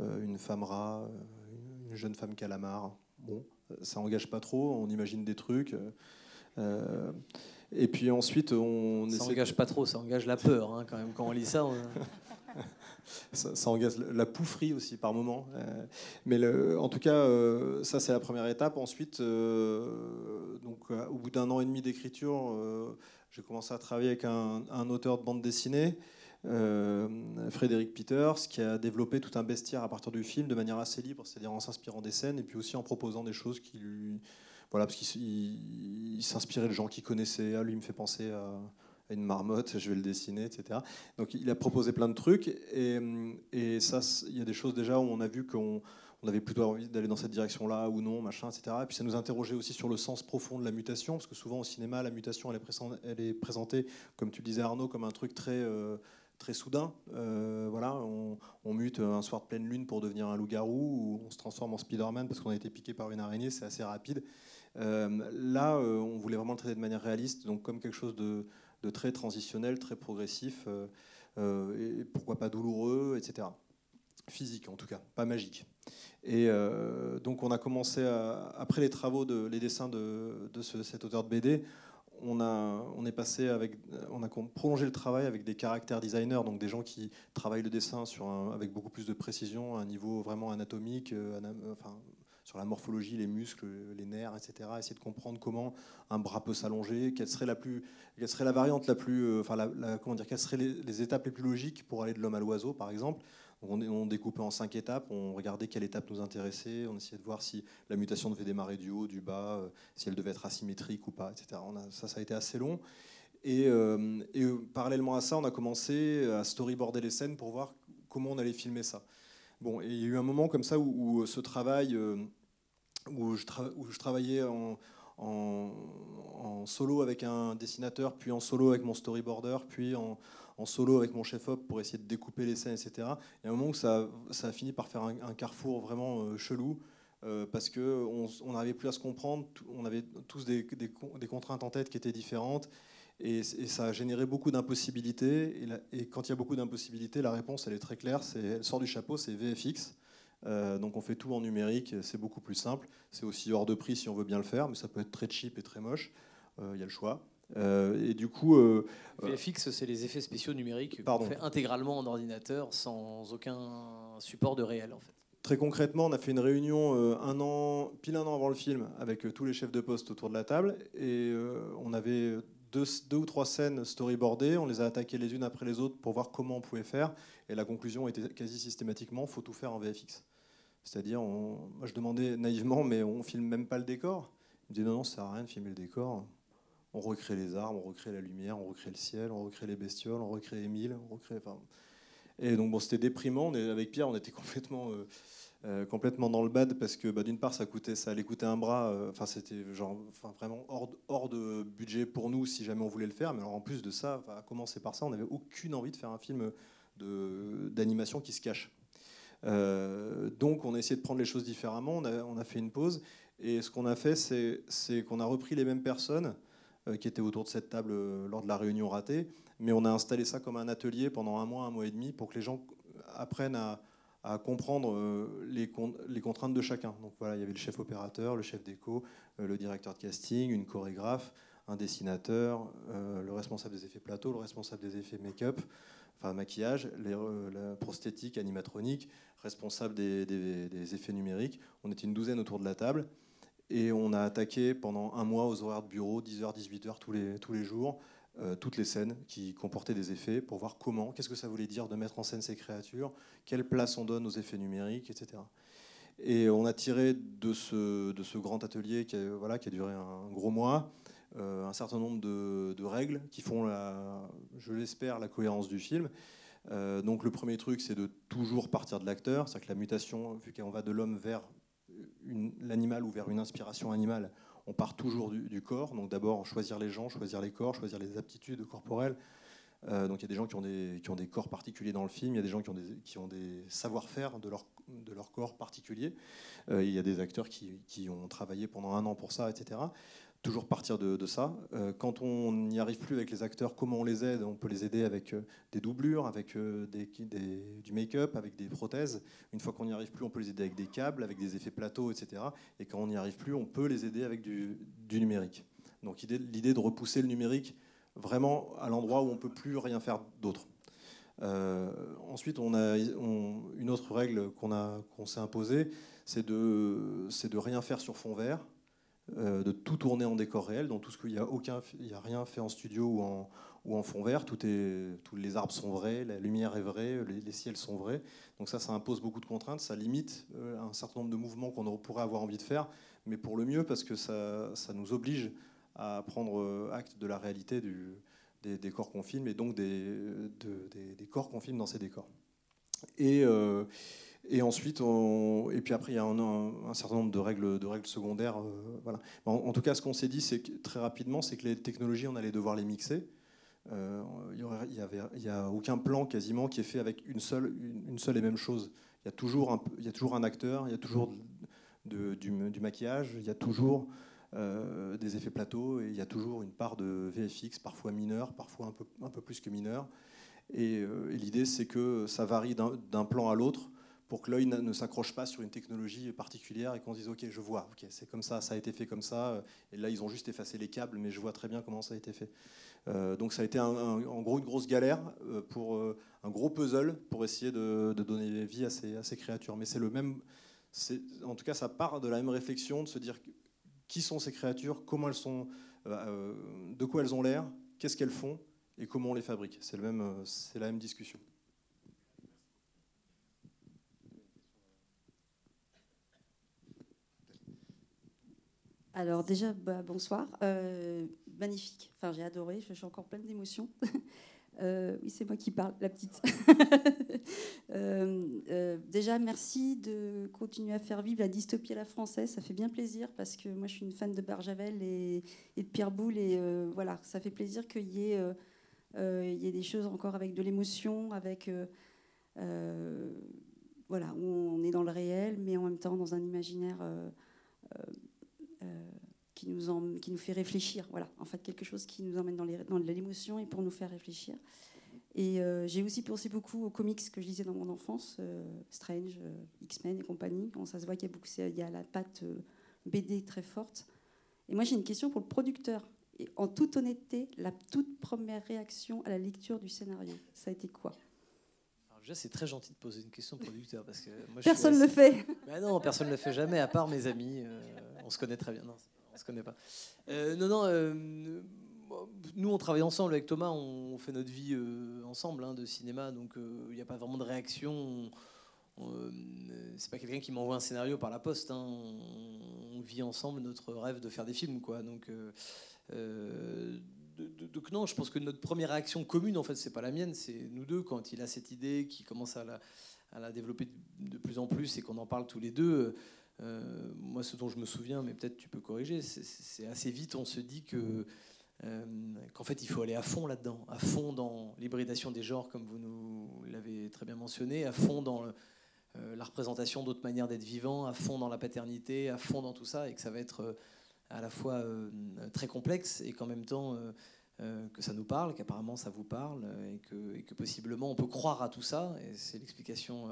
euh, une femme rat, euh, une jeune femme calamar. Bon, euh, ça engage pas trop. On imagine des trucs. Euh, et puis ensuite on Ça essaie- engage pas trop, ça engage la peur hein, quand même. Quand on lit ça, on- ça, ça engage la poufferie aussi par moment. Euh, mais le- en tout cas, euh, ça c'est la première étape. Ensuite, euh, donc, au bout d'un an et demi d'écriture, j'ai commencé à travailler avec un, un auteur de bande dessinée, Frédéric Peters, qui a développé tout un bestiaire à partir du film de manière assez libre, c'est-à-dire en s'inspirant des scènes et puis aussi en proposant des choses qui lui. Voilà, parce qu'il s'inspirait de gens qu'il connaissait. Ah, lui, il me fait penser à une marmotte, je vais le dessiner, etc. Donc il a proposé plein de trucs et, ça, il y a des choses déjà où on a vu qu'on on avait plutôt envie d'aller dans cette direction-là ou non, machin, etc. Et puis ça nous interrogeait aussi sur le sens profond de la mutation, parce que souvent au cinéma, la mutation, elle est, présentée, comme tu le disais Arnaud, comme un truc très, euh, très soudain. Euh, voilà, on, on mute un soir de pleine lune pour devenir un loup-garou, ou on se transforme en Spider-Man parce qu'on a été piqué par une araignée, c'est assez rapide. Euh, là, euh, on voulait vraiment le traiter de manière réaliste, donc comme quelque chose de, très transitionnel, très progressif, euh, et pourquoi pas douloureux, etc. Physique en tout cas, pas magique. Et donc on a commencé, après les travaux, les dessins de, de ce- cet auteur de BD, on, a, on est passé avec, on a prolongé le travail avec des caractères designers, donc des gens qui travaillent le dessin avec beaucoup plus de précision, à un niveau vraiment anatomique, enfin, sur la morphologie, les muscles, les nerfs, etc. Essayer de comprendre comment un bras peut s'allonger, quelle serait la plus, quelle serait la variante la plus, euh, enfin, comment dire, quelles seraient les, étapes les plus logiques pour aller de l'homme à l'oiseau, par exemple. On, on, découpait en cinq étapes, on regardait quelle étape nous intéressait, on essayait de voir si la mutation devait démarrer du haut, du bas, euh, si elle devait être asymétrique ou pas, etc. Ça, ça a été assez long. Et, euh, et, parallèlement à ça, on a commencé à storyboarder les scènes pour voir comment on allait filmer ça. Bon, et il y a eu un moment comme ça où, ce travail, où je, travaillais en, solo avec un dessinateur, puis en solo avec mon storyboarder, puis en, solo avec mon chef-op pour essayer de découper les scènes, etc. Il y a un moment où ça, a fini par faire un, carrefour vraiment euh, chelou, euh, parce qu'on n'arrivait plus à se comprendre, on avait tous des, contraintes en tête qui étaient différentes, et, ça a généré beaucoup d'impossibilités. Et, quand il y a beaucoup d'impossibilités, la réponse, elle est très claire, elle sort du chapeau, c'est VFX. Euh, donc on fait tout en numérique, c'est beaucoup plus simple. C'est aussi hors de prix si on veut bien le faire, mais ça peut être très cheap et très moche. Il euh, y a le choix. Euh, et du coup, VFX, c'est les effets spéciaux numériques qu'on fait intégralement en ordinateur sans aucun support de réel en fait. Très concrètement, on a fait une réunion un an, pile un an avant le film, avec tous les chefs de poste autour de la table, et on avait deux, deux, ou trois scènes storyboardées, on les a attaquées les unes après les autres pour voir comment on pouvait faire, et la conclusion était quasi systématiquement, faut tout faire en VFX. C'est-à-dire, moi je demandais naïvement, mais on filme même pas le décor. Il me dit non, non, ça sert à rien de filmer le décor. On recrée les arbres, on recrée la lumière, on recrée le ciel, on recrée les bestioles, on recrée Émile, on recrée. Et donc bon, c'était déprimant. Avec Pierre, on était complètement, euh, euh, complètement dans le bad parce que bah, d'une part, ça coûtait, ça allait coûter un bras. Euh, enfin, c'était vraiment hors, hors de budget pour nous si jamais on voulait le faire. Mais alors en plus de ça, à commencer par ça, on n'avait aucune envie de faire un film d'animation qui se cache. Euh, donc on a essayé de prendre les choses différemment, on a, fait une pause, et ce qu'on a fait, c'est qu'on a repris les mêmes personnes euh, qui étaient autour de cette table euh, lors de la réunion ratée, mais on a installé ça comme un atelier pendant un mois, un mois et demi, pour que les gens apprennent à, comprendre les, les, contraintes de chacun. Donc voilà, il y avait le chef opérateur, le chef d'écho, le directeur de casting, une chorégraphe, un dessinateur, le responsable des effets plateau, le responsable des effets make-up, enfin maquillage, les, la prosthétique, animatronique, responsable des, effets numériques. On était une douzaine autour de la table et on a attaqué pendant un mois aux horaires de bureau, 10h, 18h tous les, tous les jours, euh, toutes les scènes qui comportaient des effets pour voir comment, qu'est-ce que ça voulait dire de mettre en scène ces créatures, quelle place on donne aux effets numériques, etc. Et on a tiré de ce, de ce grand atelier qui voilà, qui a duré un gros mois euh, un certain nombre de, règles qui font, je l'espère, la cohérence du film. Euh, donc le premier truc, c'est de toujours partir de l'acteur, c'est-à-dire que la mutation, vu qu'on va de l'homme vers l'animal ou vers une inspiration animale, on part toujours du, corps. Donc d'abord choisir les gens, choisir les corps, choisir les aptitudes corporelles. Euh, donc il y a des gens qui ont des, corps particuliers dans le film, il y a des gens qui ont des, savoir-faire de leur, corps particulier. Il y a des acteurs qui, ont travaillé pendant un an pour ça, etc toujours partir de, ça. Euh, quand on n'y arrive plus avec les acteurs, comment on les aide? On peut les aider avec euh, des doublures, avec euh, des, du make-up, avec des prothèses. Une fois qu'on n'y arrive plus, on peut les aider avec des câbles, avec des effets plateaux, etc. Et quand on n'y arrive plus, on peut les aider avec du, numérique. Donc l'idée de repousser le numérique vraiment à l'endroit où on ne peut plus rien faire d'autre. ensuite, on a une autre règle qu'on s'est imposée, c'est de, de rien faire sur fond vert. Euh, de tout tourner en décor réel, donc tout ce qu'il n'y a aucun, y a rien fait en studio ou en, fond vert, tous les arbres sont vrais, la lumière est vraie, les, ciels sont vrais. Donc ça, ça impose beaucoup de contraintes, ça limite euh, un certain nombre de mouvements qu'on pourrait avoir envie de faire, mais pour le mieux parce que ça, ça nous oblige à prendre euh, acte de la réalité des, décors qu'on filme et donc des, des, corps qu'on filme dans ces décors. Et ensuite, et puis après, il y a un, certain nombre de règles, secondaires. Euh. En, tout cas, ce qu'on s'est dit, c'est très rapidement, c'est que les technologies, on allait devoir les mixer. Euh, il n'y a aucun plan quasiment qui est fait avec une seule, et même chose. Il y a toujours un, acteur, il y a toujours du, maquillage, il y a toujours euh, des effets plateaux et il y a toujours une part de VFX, parfois mineur, parfois un peu, plus que mineur. Et, et l'idée, c'est que ça varie d'un plan à l'autre pour que l'œil ne s'accroche pas sur une technologie particulière et qu'on se dise ok je vois, ok c'est comme ça, ça a été fait comme ça, et là ils ont juste effacé les câbles, mais je vois très bien comment ça a été fait. Euh, donc ça a été en gros une grosse galère euh, pour euh, un gros puzzle pour essayer de, donner vie à ces, créatures. Mais c'est le même, en tout cas, ça part de la même réflexion, de se dire qui sont ces créatures, comment elles sont, de quoi elles ont l'air, qu'est-ce qu'elles font et comment on les fabrique. C'est la même discussion. Alors déjà, bah, bonsoir. Euh, magnifique. Enfin, j'ai adoré. Je suis encore pleine d'émotions. Euh, oui, c'est moi qui parle, la petite. Euh, déjà, merci de continuer à faire vivre la dystopie à la française. Ça fait bien plaisir parce que moi, je suis une fan de Barjavel et, de Pierre Boulle. Et voilà, ça fait plaisir qu'il y, ait, y ait des choses encore avec de l'émotion, avec... voilà, où on est dans le réel, mais en même temps dans un imaginaire qui nous, qui nous fait réfléchir. Voilà, en fait, quelque chose qui nous emmène dans l'émotion et pour nous faire réfléchir. Et euh, j'ai aussi pensé beaucoup aux comics que je lisais dans mon enfance, euh, Strange, euh, X-Men et compagnie. ça se voit qu'il y a, beaucoup, il y a la patte BD très forte. Et moi, j'ai une question pour le producteur. Et en toute honnêteté, la toute première réaction à la lecture du scénario, ça a été quoi? Alors déjà, c'est très gentil de poser une question au producteur parce que personne ne le fait. non, personne ne le fait jamais, à part mes amis. On se connaît très bien. Non, on se connaît pas. Euh, non, non. Euh, nous, on travaille ensemble avec Thomas, on fait notre vie euh, ensemble hein, de cinéma, donc il n'y a pas vraiment de réaction. c'est pas quelqu'un qui m'envoie un scénario par la poste. Hein. On, vit ensemble notre rêve de faire des films, quoi. Donc, non, je pense que notre première réaction commune, en fait, c'est pas la mienne, c'est nous deux quand il a cette idée, qui commence à la développer de plus en plus et qu'on en parle tous les deux. Euh, moi, ce dont je me souviens, mais peut-être tu peux corriger, c'est assez vite, on se dit que euh, qu'en fait, il faut aller à fond là-dedans, à fond dans l'hybridation des genres, comme vous nous l'avez très bien mentionné, à fond dans euh, la représentation d'autres manières d'être vivant, à fond dans la paternité, à fond dans tout ça, et que ça va être à la fois très complexe et qu'en même temps que ça nous parle, qu'apparemment ça vous parle, et que, et que, possiblement on peut croire à tout ça, et c'est l'explication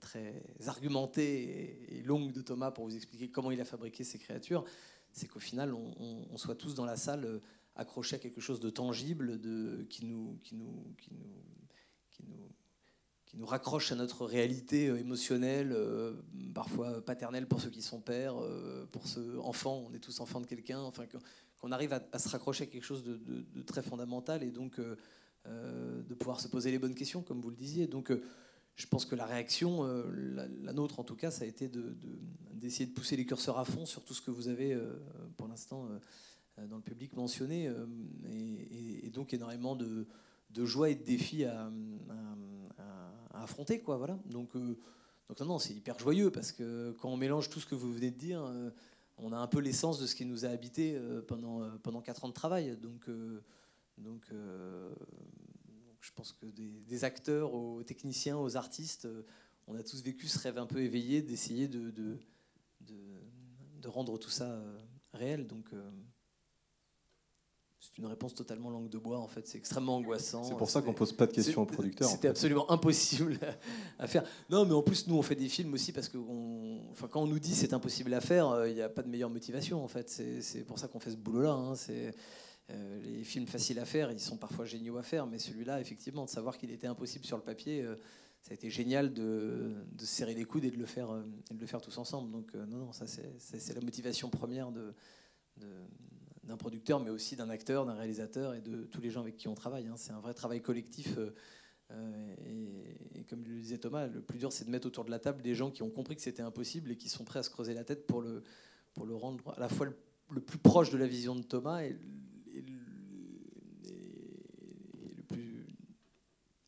très argumentée et, longue de Thomas pour vous expliquer comment il a fabriqué ces créatures, c'est qu'au final, on, soit tous dans la salle euh, accrochés à quelque chose de tangible, de, qui, nous, qui, nous, qui, nous, qui, nous, qui nous raccroche à notre réalité euh, émotionnelle, parfois paternelle pour ceux qui sont pères, pour ceux enfants, on est tous enfants de quelqu'un, enfin qu'on arrive à, se raccrocher à quelque chose de, de, très fondamental et donc de pouvoir se poser les bonnes questions, comme vous le disiez. Donc je pense que la réaction, euh, la, nôtre en tout cas, ça a été d'essayer de, pousser les curseurs à fond sur tout ce que vous avez euh, pour l'instant euh, dans le public mentionné, et, donc énormément de, joie et de défis à, affronter. Quoi, voilà. Donc, non, non c'est hyper joyeux parce que quand on mélange tout ce que vous venez de dire, on a un peu l'essence de ce qui nous a habité pendant, pendant 4 ans de travail. Donc, donc je pense que des, acteurs aux techniciens, aux artistes, euh, on a tous vécu ce rêve un peu éveillé d'essayer de, de, de, rendre tout ça euh, réel. Donc, euh, c'est une réponse totalement langue de bois, en fait. C'est extrêmement angoissant. C'est pour ça qu'on pose pas de questions aux producteurs. C'était absolument impossible à faire. Non, mais en plus, nous, on fait des films aussi parce que enfin, quand on nous dit c'est impossible à faire, il n'y a pas de meilleure motivation, en fait. C'est pour ça qu'on fait ce boulot-là. Hein. C'est euh, les films faciles à faire, ils sont parfois géniaux à faire, mais celui-là, effectivement, de savoir qu'il était impossible sur le papier, euh, ça a été génial de, se serrer les coudes et de le faire, euh, de tous ensemble. Donc non, non, ça c'est la motivation première de, d'un producteur, mais aussi d'un acteur, d'un réalisateur et de tous les gens avec qui on travaille. Hein. C'est un vrai travail collectif. et, comme le disait Thomas, le plus dur, c'est de mettre autour de la table des gens qui ont compris que c'était impossible et qui sont prêts à se creuser la tête pour le, rendre à la fois le, le plus proche de la vision de Thomas et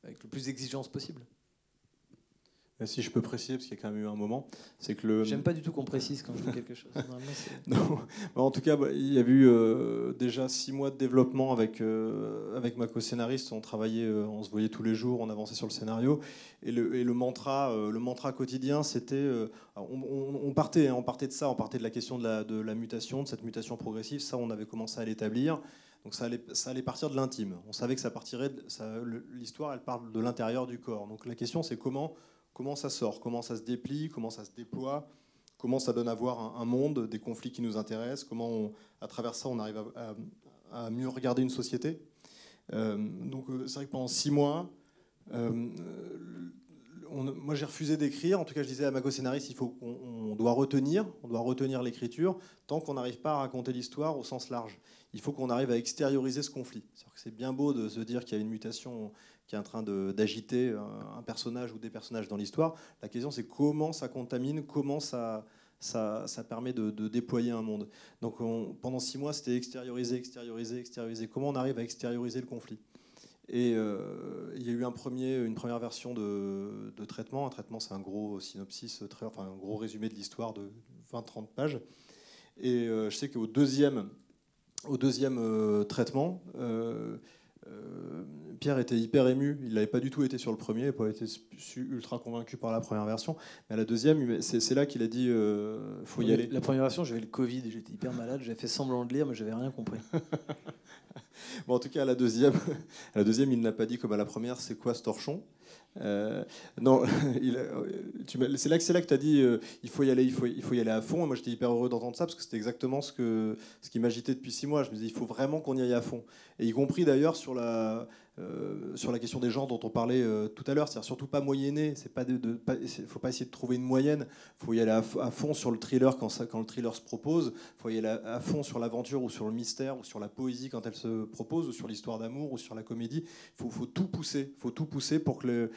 avec le plus d'exigence possible. Si je peux préciser, parce qu'il y a quand même eu un moment, c'est que le. J'aime pas du tout qu'on précise quand je dis quelque chose. non, en tout cas, bah, il y a eu euh, déjà six mois de développement avec euh, avec ma co-scénariste. On travaillait, euh, on se voyait tous les jours, on avançait sur le scénario, et le, et le mantra, le mantra quotidien, c'était, on, partait, hein, on partait de ça, on partait de la question de la, de la mutation, de cette mutation progressive. Ça, on avait commencé à l'établir. Donc ça allait, ça allait partir de l'intime. On savait que ça partirait, l'histoire, elle parle de l'intérieur du corps. Donc la question, c'est comment, ça sort, comment ça se déplie, comment ça se déploie, comment ça donne à voir un, monde, des conflits qui nous intéressent, comment, à travers ça, on arrive à, mieux regarder une société? Euh, donc euh, c'est vrai que pendant six mois, euh, moi j'ai refusé d'écrire. En tout cas, je disais à ma co-scénariste, il faut qu'on on doit retenir, on doit retenir l'écriture tant qu'on n'arrive pas à raconter l'histoire au sens large. Il faut qu'on arrive à extérioriser ce conflit. C'est bien beau de se dire qu'il y a une mutation qui est en train d'agiter un personnage ou des personnages dans l'histoire. La question, c'est comment ça contamine, comment ça, ça, ça permet de, déployer un monde. Donc pendant six mois, c'était extérioriser, extérioriser, extérioriser. Comment on arrive à extérioriser le conflit? Et euh, il y a eu une première version de, traitement. Un traitement, c'est un gros synopsis, enfin un gros résumé de l'histoire de 20-30 pages. Et euh, je sais qu'au deuxième, au deuxième euh, traitement, Pierre était hyper ému. Il n'avait pas du tout été sur le premier, il n'a pas été ultra convaincu par la première version. Mais à la deuxième, c'est là qu'il a dit faut y aller. La première version, j'avais le Covid, j'étais hyper malade, j'avais fait semblant de lire, mais j'avais rien compris. Bon, en tout cas, à la deuxième, à la deuxième il n'a pas dit comme à la première, c'est quoi ce torchon? Euh, non, c'est là là que tu as dit euh, il faut y aller, il faut, il faut y aller à fond. moi, j'étais hyper heureux d'entendre ça parce que c'était exactement ce que ce qui m'agitait depuis six mois. Je me disais il faut vraiment qu'on y aille à fond. Et y compris d'ailleurs sur la euh, sur la question des gens dont on parlait euh, tout à l'heure, c'est-à-dire surtout pas moyenner, pas de, faut pas essayer de trouver une moyenne, faut y aller à, fond sur le thriller quand, le thriller se propose, faut y aller à, fond sur l'aventure ou sur le mystère ou sur la poésie quand elle se propose ou sur l'histoire d'amour ou sur la comédie, faut, faut tout pousser, faut tout pousser pour que,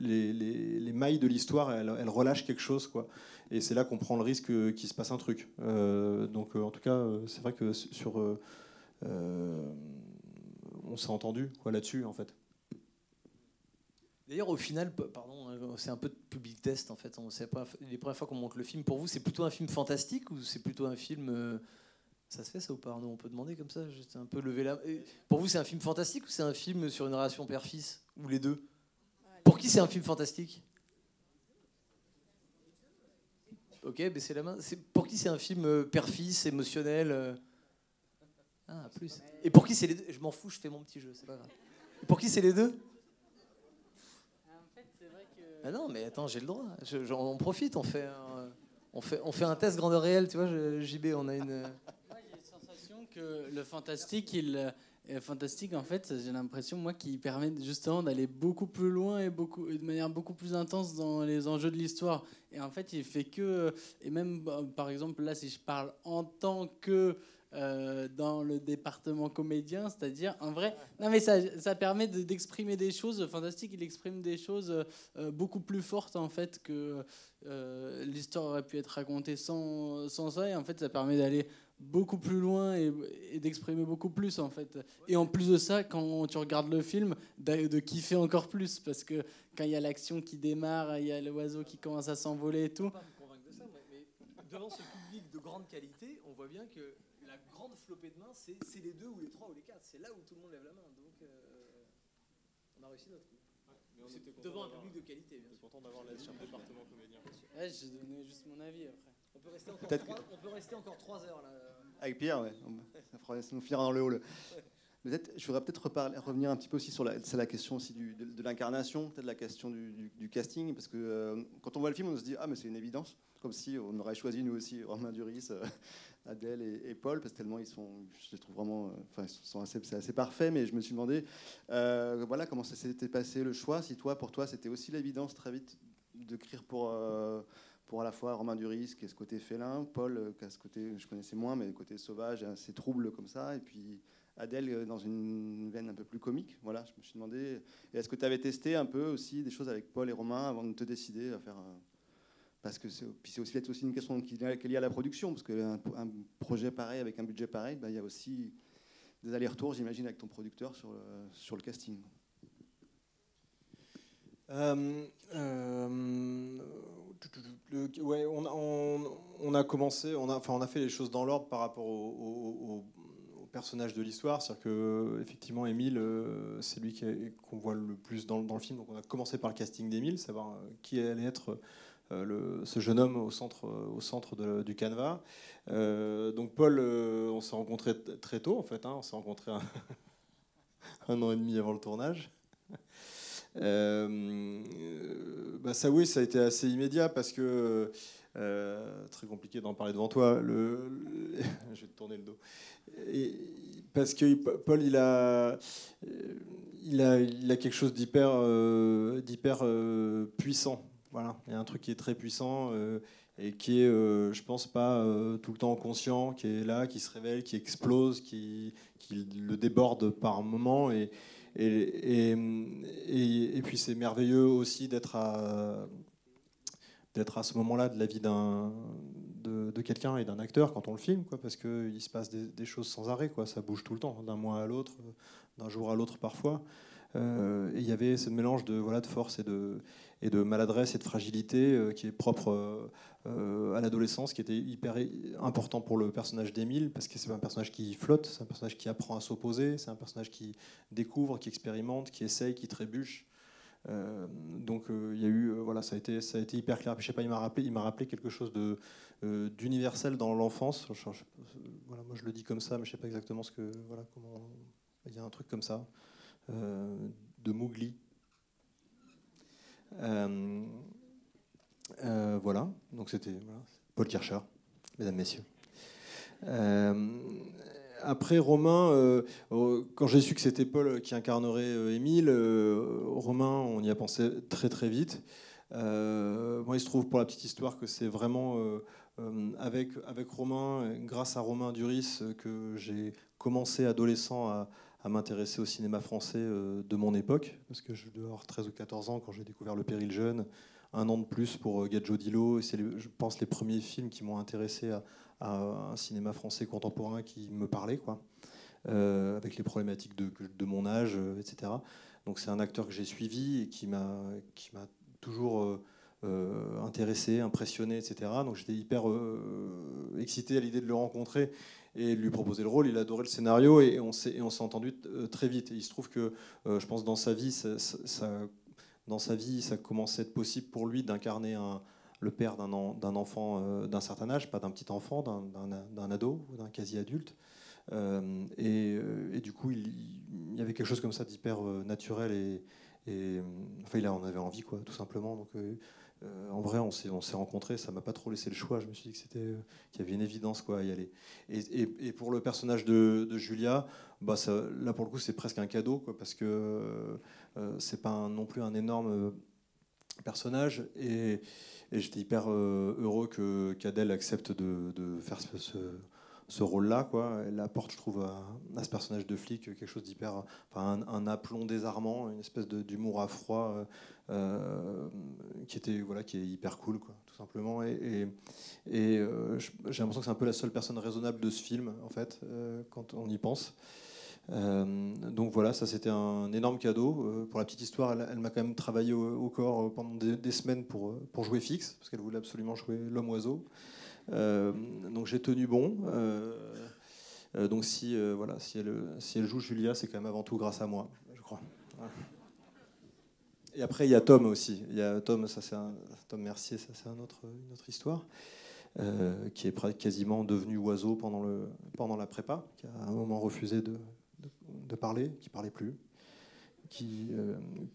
les, les, mailles de l'histoire elles, elles, relâchent quelque chose. Et c'est là qu'on prend le risque qu'il se passe un truc. Euh, donc en tout cas, c'est vrai que sur on s'est entendu là-dessus, en fait. D'ailleurs, au final, pardon, hein, c'est un peu de public test en fait. On sait pas les premières fois qu'on monte le film. Pour vous, c'est plutôt un film fantastique ou c'est plutôt un film euh, Ça se fait ça ou pas On peut demander comme ça. Juste un peu lever la. Pour vous, c'est un film fantastique ou c'est un film sur une relation père-fils ou les deux? Pour qui c'est un film fantastique? Ok, baissez la main. Pour qui c'est un film euh, père-fils émotionnel euh ah, plus. Et pour qui c'est les deux Je m'en fous, je fais mon petit jeu, c'est pas grave. Et pour qui c'est les deux ah non, mais attends, j'ai le droit. on profite, on fait, un, on, fait, on fait un test grandeur réelle, tu vois, JB, on a une... Moi, j'ai la sensation que le fantastique, il... fantastique, en fait, j'ai l'impression, moi, qu'il permet justement d'aller beaucoup plus loin et beaucoup, de manière beaucoup plus intense dans les enjeux de l'histoire. Et en fait, il fait que, et même, bah, par exemple, là, si je parle en tant que euh, dans le département comédien, c'est-à-dire en vrai. Non, mais ça, ça permet d'exprimer des choses fantastiques. Il exprime des choses euh, beaucoup plus fortes en fait que euh, l'histoire aurait pu être racontée sans, sans ça. Et en fait, ça permet d'aller beaucoup plus loin et, d'exprimer beaucoup plus en fait. Et en plus de ça, quand tu regardes le film, de, kiffer encore plus parce que quand il y a l'action qui démarre, il y a l'oiseau qui commence à s'envoler et tout. devant ce public de grande qualité, on voit bien que grande flopée de mains, c'est les deux ou les trois ou les quatre. C'est là où tout le monde lève la main. Donc, euh, on a réussi notre coup. Ouais, devant un public de qualité. Bien sûr. content d'avoir la chef département comédien. Ouais, j'ai donné juste mon avis après. On peut rester encore, trois, on peut rester encore trois heures là. Avec Pierre, ouais. Ça, fera, ça nous finira dans le hall. Peut-être, je voudrais peut-être revenir un petit peu aussi sur la, la question aussi du, de, l'incarnation, peut-être la question du, du, casting, parce que euh, quand on voit le film, on se dit ah mais c'est une évidence, comme si on aurait choisi nous aussi Romain Duris, euh, Adèle et, Paul, parce que tellement ils sont, je les trouve vraiment, euh, enfin, sont assez, c'est assez parfait. Mais je me suis demandé, euh, voilà, comment ça s'était passé le choix. Si toi, pour toi, c'était aussi l'évidence très vite d'écrire pour, euh, pour à la fois Romain Duris, qui est ce côté félin, Paul, qui a ce côté, je connaissais moins, mais le côté sauvage, assez trouble comme ça, et puis Adèle dans une veine un peu plus comique. Voilà, je me suis demandé, est-ce que tu avais testé un peu aussi des choses avec Paul et Romain avant de te décider à faire parce que c'est aussi aussi une question qui, est liée à la production, parce qu'un un projet pareil avec un budget pareil, bah, il y a aussi des allers-retours, j'imagine, avec ton producteur sur le, sur le casting. Euh, euh, ouais, on, a commencé, on a, enfin, on a fait les choses dans l'ordre par rapport au, personnage de l'histoire. C'est-à-dire que, effectivement, Émile, euh, c'est lui qu'on voit le plus dans, dans, le film. Donc, on a commencé par le casting d'Émile, savoir qui allait être le, ce jeune homme au centre, euh, du canevas. Euh, donc Paul, on s'est rencontré très tôt en fait. Hein, on s'est rencontré un, an et demi avant le tournage. Euh, bah ça oui, ça a été assez immédiat parce que très compliqué d'en parler devant toi. Je vais te tourner le dos. Parce que Paul, il a, quelque chose d'hyper euh, euh, puissant. Voilà, il y a un truc qui est très puissant euh, et qui est, euh, je pense, pas euh, tout le temps conscient, qui est là, qui se révèle, qui explose, qui, le déborde par moment. Et, et, et, et- puis c'est merveilleux aussi d'être à, d'être à ce moment-là de la vie d'un, de, quelqu'un et d'un acteur quand on le filme, quoi, parce qu'il se passe des, des choses sans arrêt, quoi, ça bouge tout le temps, d'un mois à l'autre, d'un jour à l'autre parfois. Euh, et il y avait ce mélange de, voilà, de force et de, et de maladresse et de fragilité euh, qui est propre euh, à l'adolescence, qui était hyper important pour le personnage d'Émile, parce que c'est un personnage qui flotte, c'est un personnage qui apprend à s'opposer, c'est un personnage qui découvre, qui expérimente, qui essaye, qui trébuche. Euh, donc il y a eu, voilà, ça a été, ça a été hyper clair. Je sais pas, il m'a rappelé, il m'a rappelé quelque chose d'universel dans l'enfance. Voilà, moi je le dis comme ça, mais je sais pas exactement ce que, voilà, comment. Il y a un truc comme ça, de Mowgli. Euh, euh, voilà, donc c'était Paul Kircher, mesdames, messieurs. Euh, après Romain, quand j'ai su que c'était Paul qui incarnerait Émile, Romain, on y a pensé très très vite. Moi, il se trouve pour la petite histoire que c'est vraiment avec, avec Romain, grâce à Romain Duris, que j'ai commencé adolescent à, à m'intéresser au cinéma français euh, de mon époque, parce que je devais avoir 13 ou 14 ans quand j'ai découvert Le Péril Jeune, un an de plus pour euh, Gadjo Dilo, c'est, je pense, les premiers films qui m'ont intéressé à, un cinéma français contemporain qui me parlait, quoi, euh, avec les problématiques de, de mon âge, etc. Donc c'est un acteur que j'ai suivi et qui m'a, qui m'a toujours intéressé, impressionné, etc. Donc j'étais hyper euh, excité à l'idée de le rencontrer et lui proposer le rôle. Il adorait le scénario et on s'est, entendu euh, très vite. Il se trouve que, euh, je pense, dans sa vie, ça, dans sa vie, ça commençait à être possible pour lui d'incarner le père d'un, en- d'un enfant euh, d'un certain âge, pas d'un petit enfant, d'un, ado d'un quasi-adulte. Et, du coup, il, y avait quelque chose comme ça d'hyper naturel et, et, enfin, il en avait envie, tout simplement. Euh, en vrai, on s'est, on s'est rencontrés, ça m'a pas trop laissé le choix. Je me suis dit que c'était, euh, qu'il y avait une évidence quoi, à y aller. Et, pour le personnage de, Julia, bah, là pour le coup, c'est presque un cadeau, parce que euh, c'est pas non plus un énorme euh, personnage. Et, j'étais hyper heureux que qu'Adèle accepte de, faire ce- ce rôle-là. Quoi. Elle apporte, je trouve, à, ce personnage de flic quelque chose d'hyper. Enfin, un, aplomb désarmant, une espèce d'humour à froid euh, euh, qui, était, voilà, qui est hyper cool, quoi, tout simplement. Et, euh, j'ai l'impression que c'est un peu la seule personne raisonnable de ce film, en fait, euh, quand on y pense. Euh, donc voilà, ça c'était un énorme cadeau. Euh, pour la petite histoire, elle, m'a quand même travaillé au, corps euh, pendant des, semaines pour, euh, pour jouer fixe, parce qu'elle voulait absolument jouer l'homme-oiseau. Euh, donc j'ai tenu bon. Euh, euh, donc si, voilà, si, elle, joue Julia, c'est quand même avant tout grâce à moi, je crois. Et après, il y a Tom aussi. Il y a Tom, ça c'est Tom Mercier, ça c'est une autre histoire. qui est quasiment devenu oiseau pendant, le, pendant la prépa, qui a à un moment refusé de, parler, qui parlait plus, qui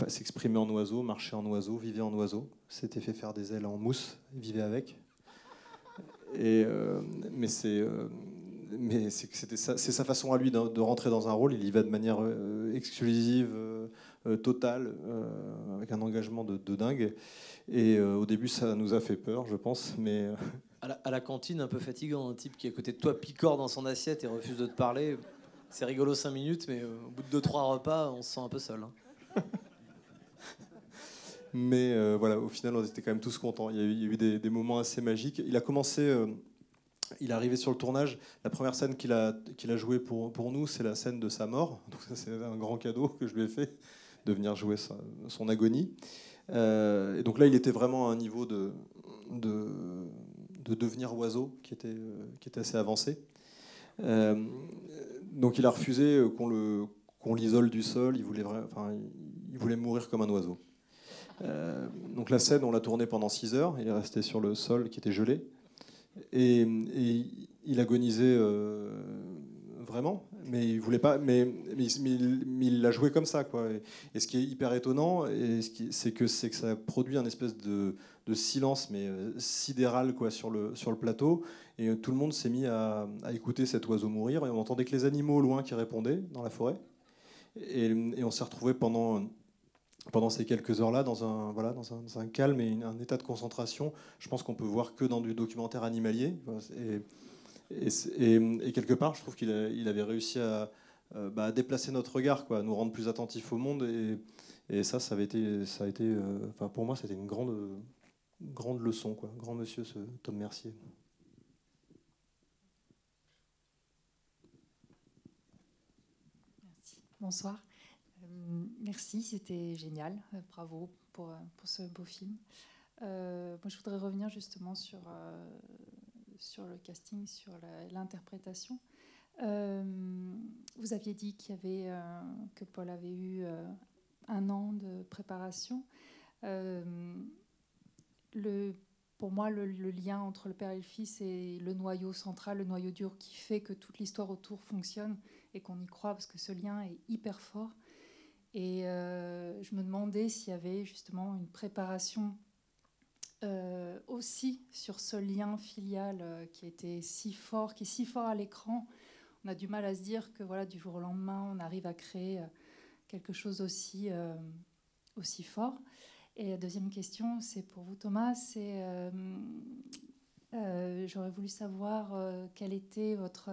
s'exprimait en oiseau, marchait en oiseau, vivait en oiseau, s'était fait faire des ailes en mousse, vivait avec. Et, euh, mais c'est euh, mais c'est sa- c'est sa façon à lui de, de rentrer dans un rôle. Il y va de manière euh, exclusive, euh, totale, euh, avec un engagement de, de dingue. Et euh, au début, ça nous a fait peur, je pense, mais À la, à la cantine, un peu fatigant, un type qui est à côté de toi picore dans son assiette et refuse de te parler. C'est rigolo 5 minutes, mais au bout de 2-3 repas, on se sent un peu seul. hein. Mais euh, voilà, au final, on était quand même tous contents. Il y a eu, des, moments assez magiques. Il a commencé, euh, il est arrivé sur le tournage. La première scène qu'il a, qu'il jouée pour, nous, c'est la scène de sa mort. C'est un grand cadeau que je lui ai fait, de venir jouer son agonie. Euh, et donc là, il était vraiment à un niveau de, de, de devenir oiseau qui était, qui était assez avancé. Donc il a refusé qu'on le qu'on l'isole du sol. Il voulait mourir comme un oiseau. Euh, donc la scène, on l'a tournée pendant 6 heures. Il est resté sur le sol qui était gelé. Et, il agonisait euh, vraiment, mais il voulait pas. Mais, il- l'a joué comme ça, quoi. Et, ce qui est hyper étonnant, c'est que que ça produit un espèce de, silence, mais euh, sidéral, quoi, sur le plateau. Et tout le monde s'est mis à, écouter cet oiseau mourir. Et on entendait que les animaux au loin qui répondaient dans la forêt. Et, et on s'est retrouvé pendant pendant ces quelques heures-là, dans un, voilà, dans un, calme et un état de concentration, je pense qu'on peut voir que dans du documentaire animalier. Et, quelque part, je trouve qu'il avait réussi à, euh, bah, à déplacer notre regard, quoi, à nous rendre plus attentifs au monde. Et, ça, ça avait été, ça a été, euh, pour moi, c'était une grande, grande leçon, quoi. Grand monsieur, ce Tom Mercier. Merci. Bonsoir. Merci, c'était génial. Euh, bravo pour, euh, pour ce beau film. Euh, moi, je voudrais revenir justement sur, sur le casting, sur l'interprétation. Vous aviez dit qu'il y avait, que Paul avait eu un an de préparation. Pour moi, le, le lien entre le père et le fils est le noyau central, le noyau dur qui fait que toute l'histoire autour fonctionne et qu'on y croit parce que ce lien est hyper fort. Et euh, je me demandais s'il y avait justement une préparation euh, aussi sur ce lien filial euh, qui était si fort, qui est si fort à l'écran. On a du mal à se dire que voilà, du jour au lendemain, on arrive à créer quelque chose aussi, aussi fort. Et la deuxième question, c'est pour vous Thomas, c'est j'aurais voulu savoir quelle était votre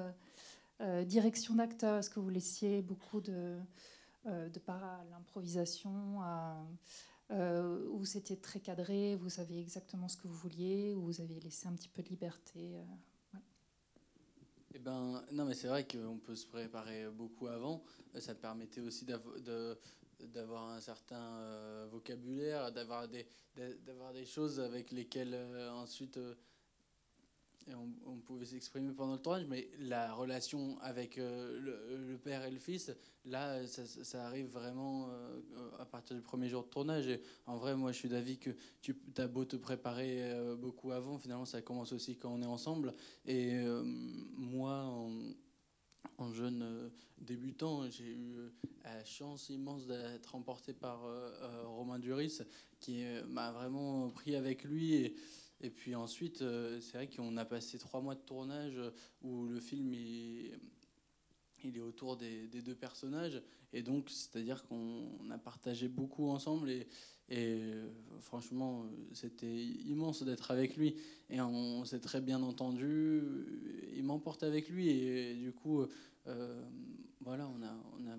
direction d'acteur. Est-ce que vous laissiez beaucoup de, de part à l'improvisation, à- euh, où c'était très cadré, vous saviez exactement ce que vous vouliez, ou vous avez laissé un petit peu de liberté euh. Eh ben, non, mais c'est vrai qu'on peut se préparer beaucoup avant. Euh, Ça permettait aussi d'avo- de- d'avoir un certain euh, vocabulaire, d'avoir des, des choses avec lesquelles euh, ensuite euh, on, pouvait s'exprimer pendant le tournage. Mais la relation avec euh, le, père et le fils, là, ça, arrive vraiment euh, à partir du premier jour de tournage. En vrai, moi, je suis d'avis que tu as beau te préparer euh, beaucoup avant, finalement, ça commence aussi quand on est ensemble. Et moi, en, jeune débutant, j'ai eu la chance immense d'être emporté par Romain Duris, qui m'a vraiment pris avec lui. Et puis ensuite, euh, c'est vrai qu'on a passé trois mois de tournage euh, où le film est, il est autour des, deux personnages. Et donc, c'est-à-dire qu'on a partagé beaucoup ensemble. Et, euh, franchement, c'était immense d'être avec lui. Et on s'est très bien entendu. Il m'emporte avec lui. Et du coup, voilà, on, a, on a-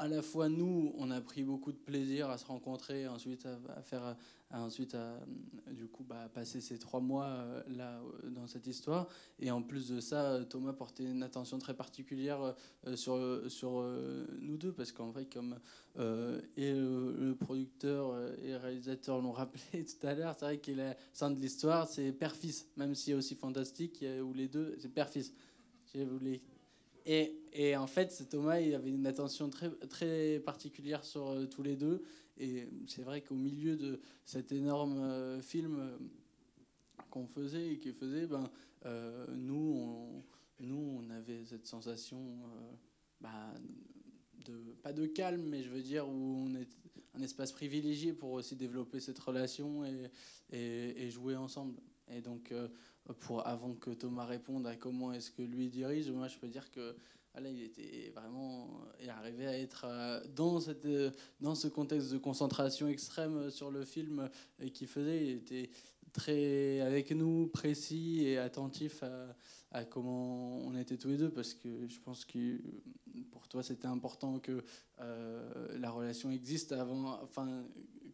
À la fois, nous, on a pris beaucoup de plaisir à se rencontrer, ensuite à, faire. ensuite, à, du coup, bah, passer ces trois mois euh, là, euh, dans cette histoire. Et en plus de ça, euh, Thomas portait une attention très particulière sur, sur nous deux, parce qu'en vrai, comme et le, producteur et le réalisateur l'ont rappelé tout à l'heure, c'est vrai qu'il est sein de l'histoire, c'est père-fils, même si aussi fantastique, où les deux, c'est père-fils. Je voulais- Et, en fait, Thomas, il avait une attention très, particulière sur euh, tous les deux. Et c'est vrai qu'au milieu de cet énorme euh, film euh, qu'on faisait et qu'il faisait, ben, nous, on, nous, on avait cette sensation, bah, de, pas de calme, mais je veux dire où on est un espace privilégié pour aussi développer cette relation et jouer ensemble. Et donc, euh, pour, avant que Thomas réponde à comment est-ce que lui dirige, moi je peux dire que voilà, il était vraiment il arrivait à être euh, dans, cette, euh, dans ce contexte de concentration extrême sur le film qu'il faisait. Il était très avec nous, précis et attentif à, comment on était tous les deux parce que je pense que pour toi c'était important que euh, la relation existe avant, enfin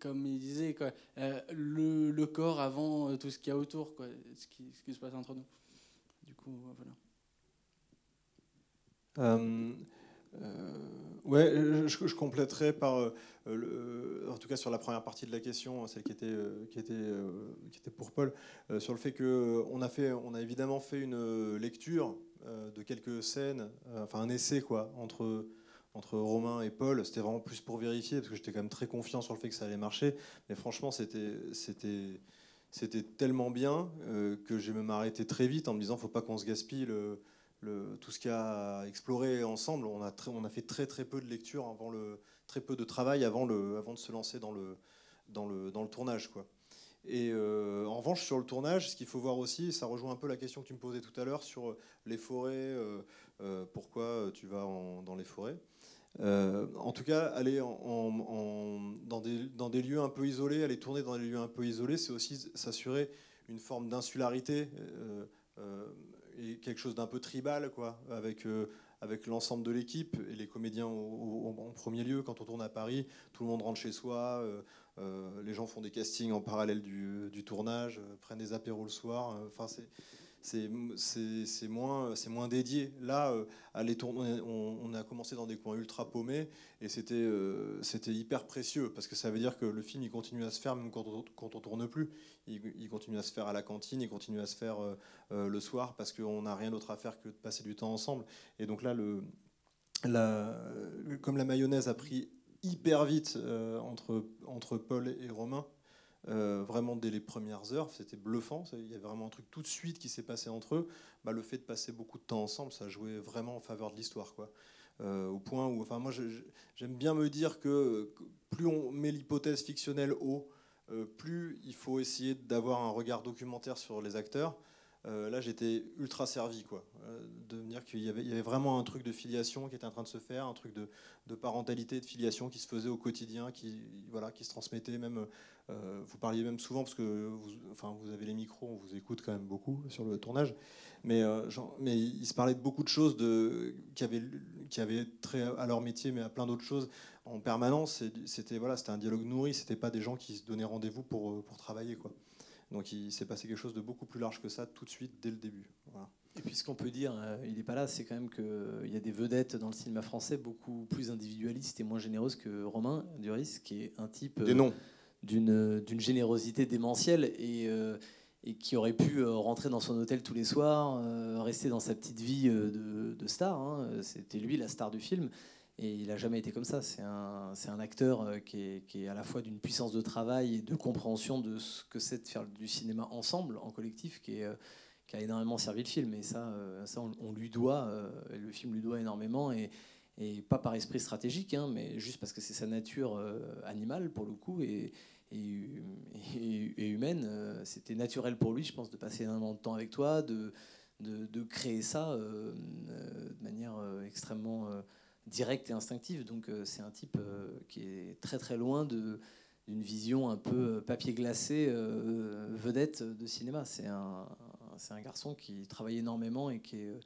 comme il disait euh, le, le corps avant euh, tout ce qu'il y a autour, quoi, ce qui, ce qui se passe entre nous. Du coup, euh, voilà. Ouais, je, je compléterai par, en tout cas sur la première partie de la question, celle qui était, qui était, qui était pour Paul, sur le fait que on a a évidemment fait une lecture de quelques scènes, enfin un essai quoi, entre entre Romain et Paul. C'était vraiment plus pour vérifier parce que j'étais quand même très confiant sur le fait que ça allait marcher. Mais franchement, c'était tellement bien euh, que j'ai même arrêté très vite en me disant faut pas qu'on se gaspille le, le- tout ce qu'il y a à explorer ensemble. On a, on a fait très très peu de lecture avant le, très peu de travail avant, le, avant de se lancer dans le, dans le, dans le tournage. Quoi. Et euh, en revanche, sur le tournage, ce qu'il faut voir aussi, ça rejoint un peu la question que tu me posais tout à l'heure sur les forêts, euh, pourquoi tu vas dans les forêts. Euh, en tout cas, aller dans, des, lieux un peu isolés, aller tourner dans des lieux un peu isolés, c'est aussi s'assurer une forme d'insularité euh, euh, et quelque chose d'un peu tribal, quoi, avec, avec l'ensemble de l'équipe et les comédiens en premier lieu. Quand on tourne à Paris, tout le monde rentre chez soi, les gens font des castings en parallèle du, du tournage, prennent des apéros le soir. Enfin, c'est c'est moins, moins dédié. Là, euh, aller tourner, on, a commencé dans des coins ultra paumés et c'était euh, c'était hyper précieux parce que ça veut dire que le film il continue à se faire même quand on, quand tourne plus. Il, continue à se faire à la cantine, il continue à se faire euh, euh, le soir parce qu'on n'a rien d'autre à faire que de passer du temps ensemble. Et donc là, le, la- comme la mayonnaise a pris hyper vite euh, entre, entre Paul et Romain, euh, vraiment dès les premières heures, c'était bluffant. Il y avait vraiment un truc tout de suite qui s'est passé entre eux. Bah, le fait de passer beaucoup de temps ensemble, ça jouait vraiment en faveur de l'histoire, quoi. Euh, au point où, enfin, moi, j'aime bien me dire que, que plus on met l'hypothèse fictionnelle haut, euh, plus il faut essayer d'avoir un regard documentaire sur les acteurs. Euh, là, j'étais ultra servi, quoi, euh, de dire qu'il y avait, vraiment un truc de filiation qui était en train de se faire, un truc de, parentalité, de filiation qui se faisait au quotidien, qui, voilà, qui se transmettait même. euh, vous parliez même souvent parce que vous, enfin, vous avez les micros, on vous écoute quand même beaucoup sur le tournage, mais, euh, il se parlait de beaucoup de choses qui avaient qui trait à leur métier, mais à plein d'autres choses en permanence. C'était voilà, un dialogue nourri. C'était pas des gens qui se donnaient rendez-vous pour pour travailler, quoi. Donc il s'est passé quelque chose de beaucoup plus large que ça tout de suite dès le début. Voilà. Et puis ce qu'on peut dire, euh, il n'est pas là, c'est quand même qu'il y a des vedettes dans le cinéma français beaucoup plus individualistes et moins généreuses que Romain Duris, qui est un type euh, d'une générosité démentielle et, euh, et qui aurait pu euh, rentrer dans son hôtel tous les soirs, euh, rester dans sa petite vie euh, de, de star. hein. C'était lui la star du film. Et il n'a jamais été comme ça. C'est un, acteur euh, qui est, à la fois d'une puissance de travail et de compréhension de ce que c'est de faire du cinéma ensemble, en collectif, qui, euh, a énormément servi le film. Et ça, euh, on, lui doit, le film lui doit énormément. Et, pas par esprit stratégique, hein, mais juste parce que c'est sa nature animale, pour le coup, et, humaine. C'était naturel pour lui, je pense, de passer énormément de temps avec toi, de, créer ça de manière extrêmement directe et instinctive. Donc euh, c'est un type euh, qui est très très loin d'une vision un peu euh, papier glacé vedette de cinéma. C'est un, un garçon qui travaille énormément et qui est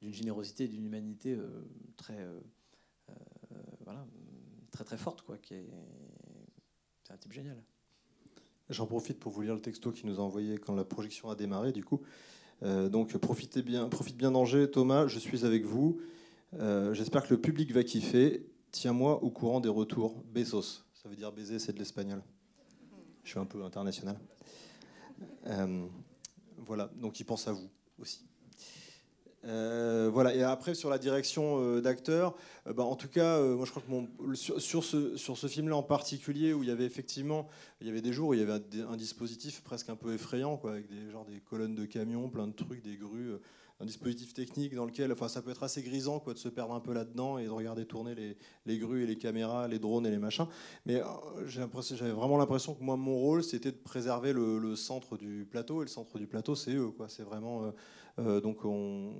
d'une générosité et d'une humanité très, voilà, très très forte. Quoi, qui est, c'est un type génial. J'en profite pour vous lire le texto qu'il nous a envoyé quand la projection a démarré, du coup. Donc, profitez bien, profite bien d'Angers, Thomas, je suis avec vous. Euh, J'espère que le public va kiffer. Tiens-moi au courant des retours. Bezos, ça veut dire baiser, c'est de l'espagnol. Je suis un peu international. Euh, voilà, donc il pense à vous aussi. Euh, voilà, et après sur la direction euh, d'acteurs, euh, bah, en tout cas, moi je crois que sur, ce, film-là en particulier, où il y avait effectivement, il y avait des jours où il y avait un, dispositif presque un peu effrayant, quoi, avec des, genre des colonnes de camions, plein de trucs, des grues, un dispositif technique dans lequel, enfin ça peut être assez grisant quoi, de se perdre un peu là-dedans et de regarder tourner les, les grues et les caméras, les drones et les machins. Mais euh, j'avais vraiment l'impression que moi, mon rôle, c'était de préserver le, centre du plateau, et le centre du plateau, c'est eux, quoi. Vraiment... euh, euh, donc on,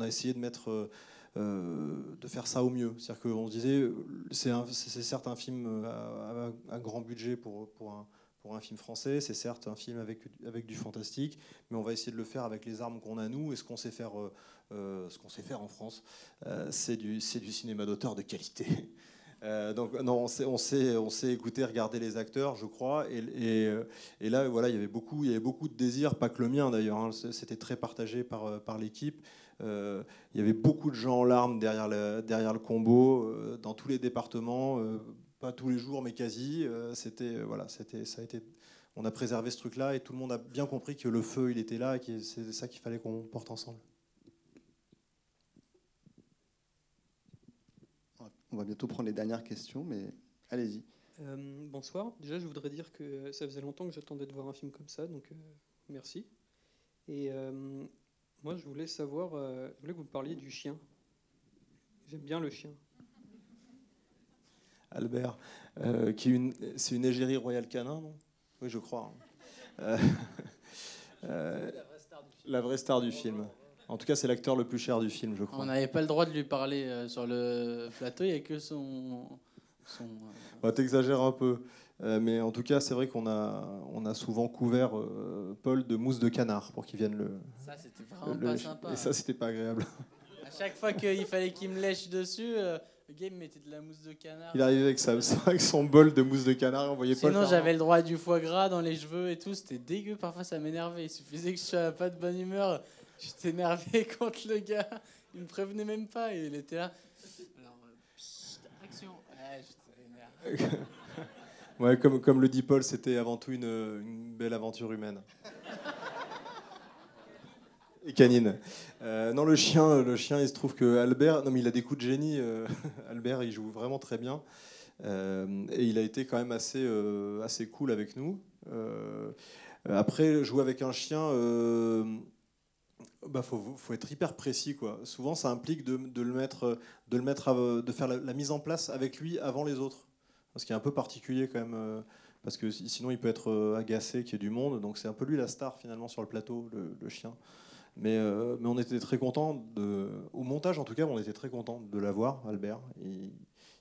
a essayé de mettre, de faire ça au mieux. C'est-à-dire qu'on se disait, c'est certes un film à grand budget pour, pour, un, un film français, c'est certes un film avec, avec du fantastique, mais on va essayer de le faire avec les armes qu'on a nous et ce qu'on sait faire, euh, euh, ce qu'on sait faire en France, euh, c'est du, du cinéma d'auteur de qualité. Donc non, on sait, on sait, on écouter, regarder les acteurs, je crois. Et, et, là, voilà, il y avait beaucoup, il y avait beaucoup de désirs, pas que le mien d'ailleurs. hein, C'était très partagé par, par l'équipe. Il y avait beaucoup de gens en larmes derrière le, derrière le combo, dans tous les départements, pas tous les jours, mais quasi. Euh, c'était, voilà, c'était, ça a été. On a préservé ce truc-là et tout le monde a bien compris que le feu, il était là et que c'est ça qu'il fallait qu'on porte ensemble. On va bientôt prendre les dernières questions, mais allez-y. Euh, bonsoir. Déjà, je voudrais dire que ça faisait longtemps que j'attendais de voir un film comme ça, donc euh, merci. Et euh, moi, je voulais savoir, euh, je voulais que vous parliez du chien. J'aime bien le chien. Albert, euh, qui une, c'est une égérie royale canin, non? Oui, je crois. hein. Euh, euh, la vraie star du film. En tout cas, c'est l'acteur le plus cher du film, je crois. On n'avait pas le droit de lui parler sur le plateau, il n'y a que son. son Bah, T'exagères un peu. Euh, mais en tout cas, c'est vrai qu'on a, on a souvent couvert euh, Paul de mousse de canard pour qu'il vienne le. Ça, c'était vraiment le- pas sympa. Et ça, c'était pas agréable. À chaque fois qu'il fallait qu'il me lèche dessus, euh, le gars il me mettait de la mousse de canard. Il arrivait avec, sa, avec son bol de mousse de canard et on voyait. Sinon, faire- j'avais le droit à du foie gras dans les cheveux et tout. C'était dégueu. Parfois, ça m'énervait. Il suffisait que je sois pas de bonne humeur. J'étais énervé contre le gars. Il me prévenait même pas. Et il était là. Alors, euh, pssst, action. Ouais, j'étais énervé. Ouais, comme, comme le dit Paul, c'était avant tout une, une belle aventure humaine. Et canine. Euh, non, le chien, le chien, il se trouve que Albert, non mais il a des coups de génie. euh, Albert, il joue vraiment très bien. Euh, et il a été quand même assez, assez cool avec nous. Après, jouer avec un chien, bah faut, faut être hyper précis quoi. Souvent, ça implique de, le mettre, de le mettre, à- de faire la, mise en place avec lui avant les autres. Ce qui est un peu particulier quand même, parce que si- sinon il peut être agacé qu'il y ait du monde. Donc c'est un peu lui la star finalement sur le plateau, le chien. Mais, euh, mais on était très content de, au montage en tout cas, on était très content de l'avoir, Albert. Il-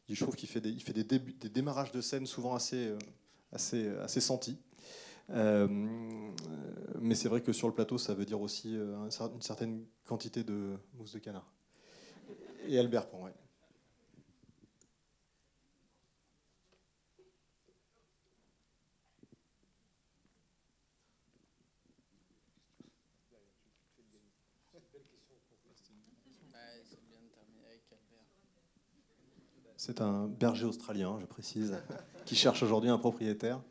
je trouve qu'il fait des, il des, démarrages de scène souvent assez, euh, sentis. Euh, mais c'est vrai que sur le plateau, ça veut dire aussi une certaine quantité de mousse de canard. Et Albert Pont, ouais. C'est un berger australien, je précise, qui cherche aujourd'hui un propriétaire.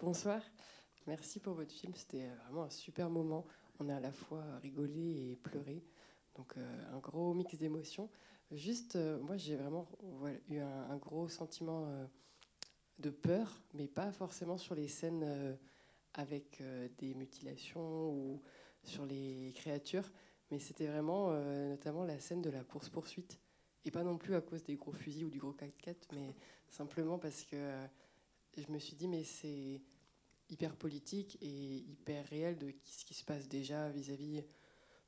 Bonsoir. Merci pour votre film. C'était euh, vraiment un super moment. On a à la fois rigolé et pleuré. Donc euh, un gros mix d'émotions. Juste, euh, moi j'ai vraiment eu un, gros sentiment de peur, mais pas forcément sur les scènes avec euh, des mutilations ou sur les créatures, mais c'était vraiment euh, notamment la scène de la course-poursuite. Et pas non plus à cause des gros fusils ou du gros 4x4, mais simplement parce que euh, je me suis dit, mais c'est hyper politique et hyper réel de ce qui se passe déjà vis-à-vis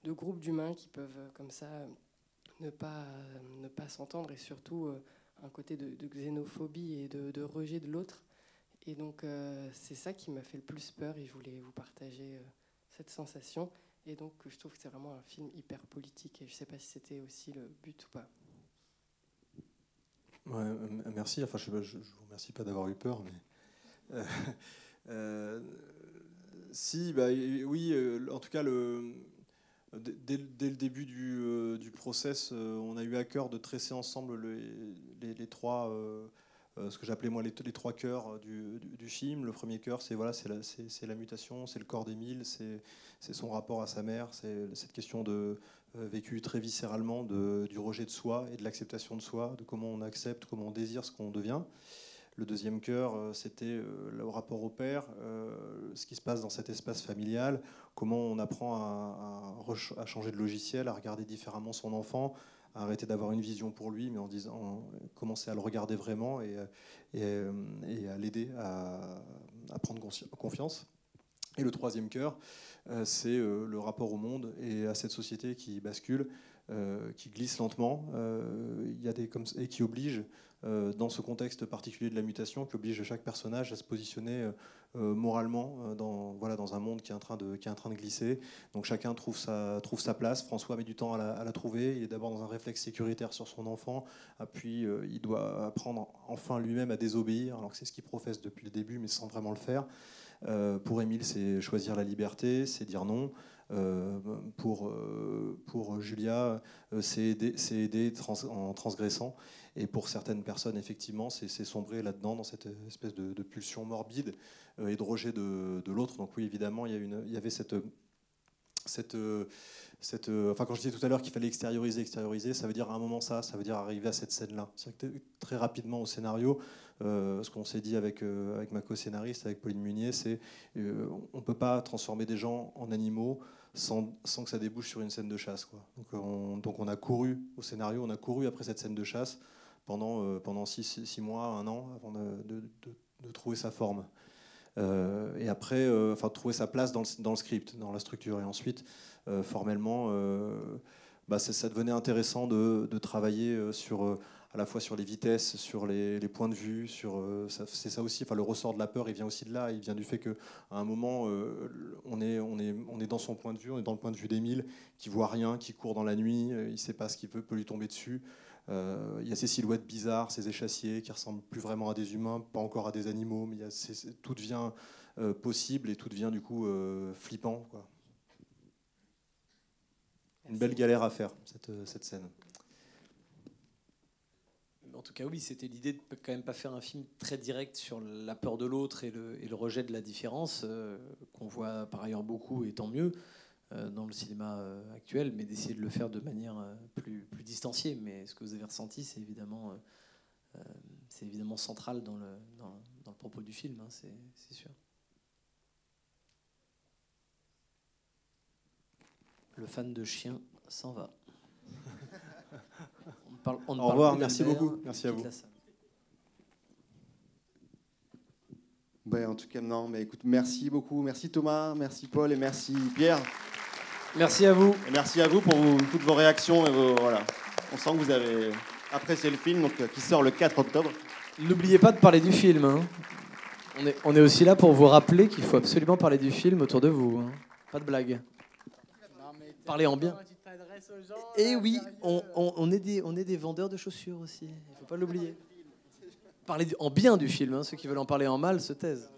de groupes d'humains qui peuvent comme ça ne pas, ne pas s'entendre et surtout un côté de, xénophobie et de rejet de l'autre. Et donc euh, c'est ça qui m'a fait le plus peur et je voulais vous partager euh, cette sensation. Et donc je trouve que c'est vraiment un film hyper politique et je ne sais pas si c'était aussi le but ou pas. Merci. Enfin, je ne vous remercie pas d'avoir eu peur, mais. euh, si, bah, oui, en tout cas, dès, le- début du, process, on a eu à cœur de tresser ensemble les, trois, ce que j'appelais moi les, trois cœurs du, du- film. Le premier cœur, c'est voilà, c'est la, mutation, c'est le corps d'Émile, c'est son rapport à sa mère, c'est cette question de euh, très viscéralement du rejet de soi et de l'acceptation de soi, de comment on accepte, comment on désire ce qu'on devient. Le deuxième cœur, euh, c'était euh, le rapport au père, euh, ce qui se passe dans cet espace familial, comment on apprend à changer de logiciel, à regarder différemment son enfant, arrêter d'avoir une vision pour lui, mais en disant, en- commencer à le regarder vraiment et, euh, euh, et à l'aider à, prendre confiance. Et le troisième cœur, euh, c'est le rapport au monde et à cette société qui bascule, qui glisse lentement, et qui oblige, dans ce contexte particulier de la mutation, qui oblige chaque personnage à se positionner moralement euh, dans, voilà, dans un monde qui est, en train de, qui est en train de glisser. Donc chacun trouve sa, trouve sa place. François met du temps à la, trouver. Il est d'abord dans un réflexe sécuritaire sur son enfant, ah, puis euh, il doit apprendre enfin lui-même à désobéir, alors que c'est ce qu'il professe depuis le début, mais sans vraiment le faire. Euh, pour Émile, c'est choisir la liberté, c'est dire non. Euh, pour, euh, pour Julia, euh, c'est aider, aider trans- en transgressant. Et pour certaines personnes, effectivement, c'est sombrer là-dedans, dans cette espèce de, pulsion morbide et de rejet de, de l'autre. Donc oui, évidemment, il y, a une, il y avait cette... cette cette, euh, enfin, quand je disais tout à l'heure qu'il fallait extérioriser, extérioriser, ça veut dire à un moment ça, ça veut dire arriver à cette scène-là. Très rapidement au scénario, euh, ce qu'on s'est dit avec, euh, avec ma co-scénariste, avec Pauline Munier, c'est euh, on ne peut pas transformer des gens en animaux sans, sans que ça débouche sur une scène de chasse. Donc, on, a couru au scénario, on a couru après cette scène de chasse pendant, pendant six, six, mois, un an, avant de, de, trouver sa forme. Et après, enfin, trouver sa place dans le, dans le, script, dans la structure. Et ensuite, formellement, bah, ça, devenait intéressant de, travailler sur à la fois sur les vitesses, sur les, points de vue, euh, c'est ça aussi. Enfin, le ressort de la peur, il vient aussi de là. Il vient du fait qu'à un moment, euh, on, est, on, est, on est dans son point de vue, on est dans le point de vue d'Émile, qui voit rien, qui court dans la nuit, euh, il ne sait pas ce qui peut, peut lui tomber dessus. Il y a ces silhouettes bizarres, ces échassiers qui ressemblent plus vraiment à des humains, pas encore à des animaux, mais tout devient possible et tout devient du coup flippant. Quoi. Une belle galère à faire, cette, scène en tout cas, oui, c'était l'idée de quand même pas faire un film très direct sur la peur de l'autre et le, rejet de la différence, euh, qu'on voit par ailleurs beaucoup, et tant mieux, euh, dans le cinéma euh, actuel, mais d'essayer de le faire de manière plus, plus distanciée. Mais ce que vous avez ressenti, c'est évidemment, c'est évidemment central dans le, dans, le propos du film, hein, c'est sûr. Le fan de chien s'en va. Au revoir, merci beaucoup. Merci à vous. Ben, en tout cas, non, mais écoute, merci beaucoup. Merci Thomas, merci Paul et merci Pierre. Merci à vous. Et merci à vous pour toutes vos réactions. Et voilà. On sent que vous avez apprécié le film donc, qui sort le 4 octobre. N'oubliez pas de parler du film. Hein. On, est, on est aussi là pour vous rappeler qu'il faut absolument parler du film autour de vous. Hein. Pas de blague. Parlez en bien. Et eh oui, on, est des, on est des vendeurs de chaussures aussi, il ne faut pas l'oublier. Parler en bien du film, hein, ceux qui veulent en parler en mal se taisent.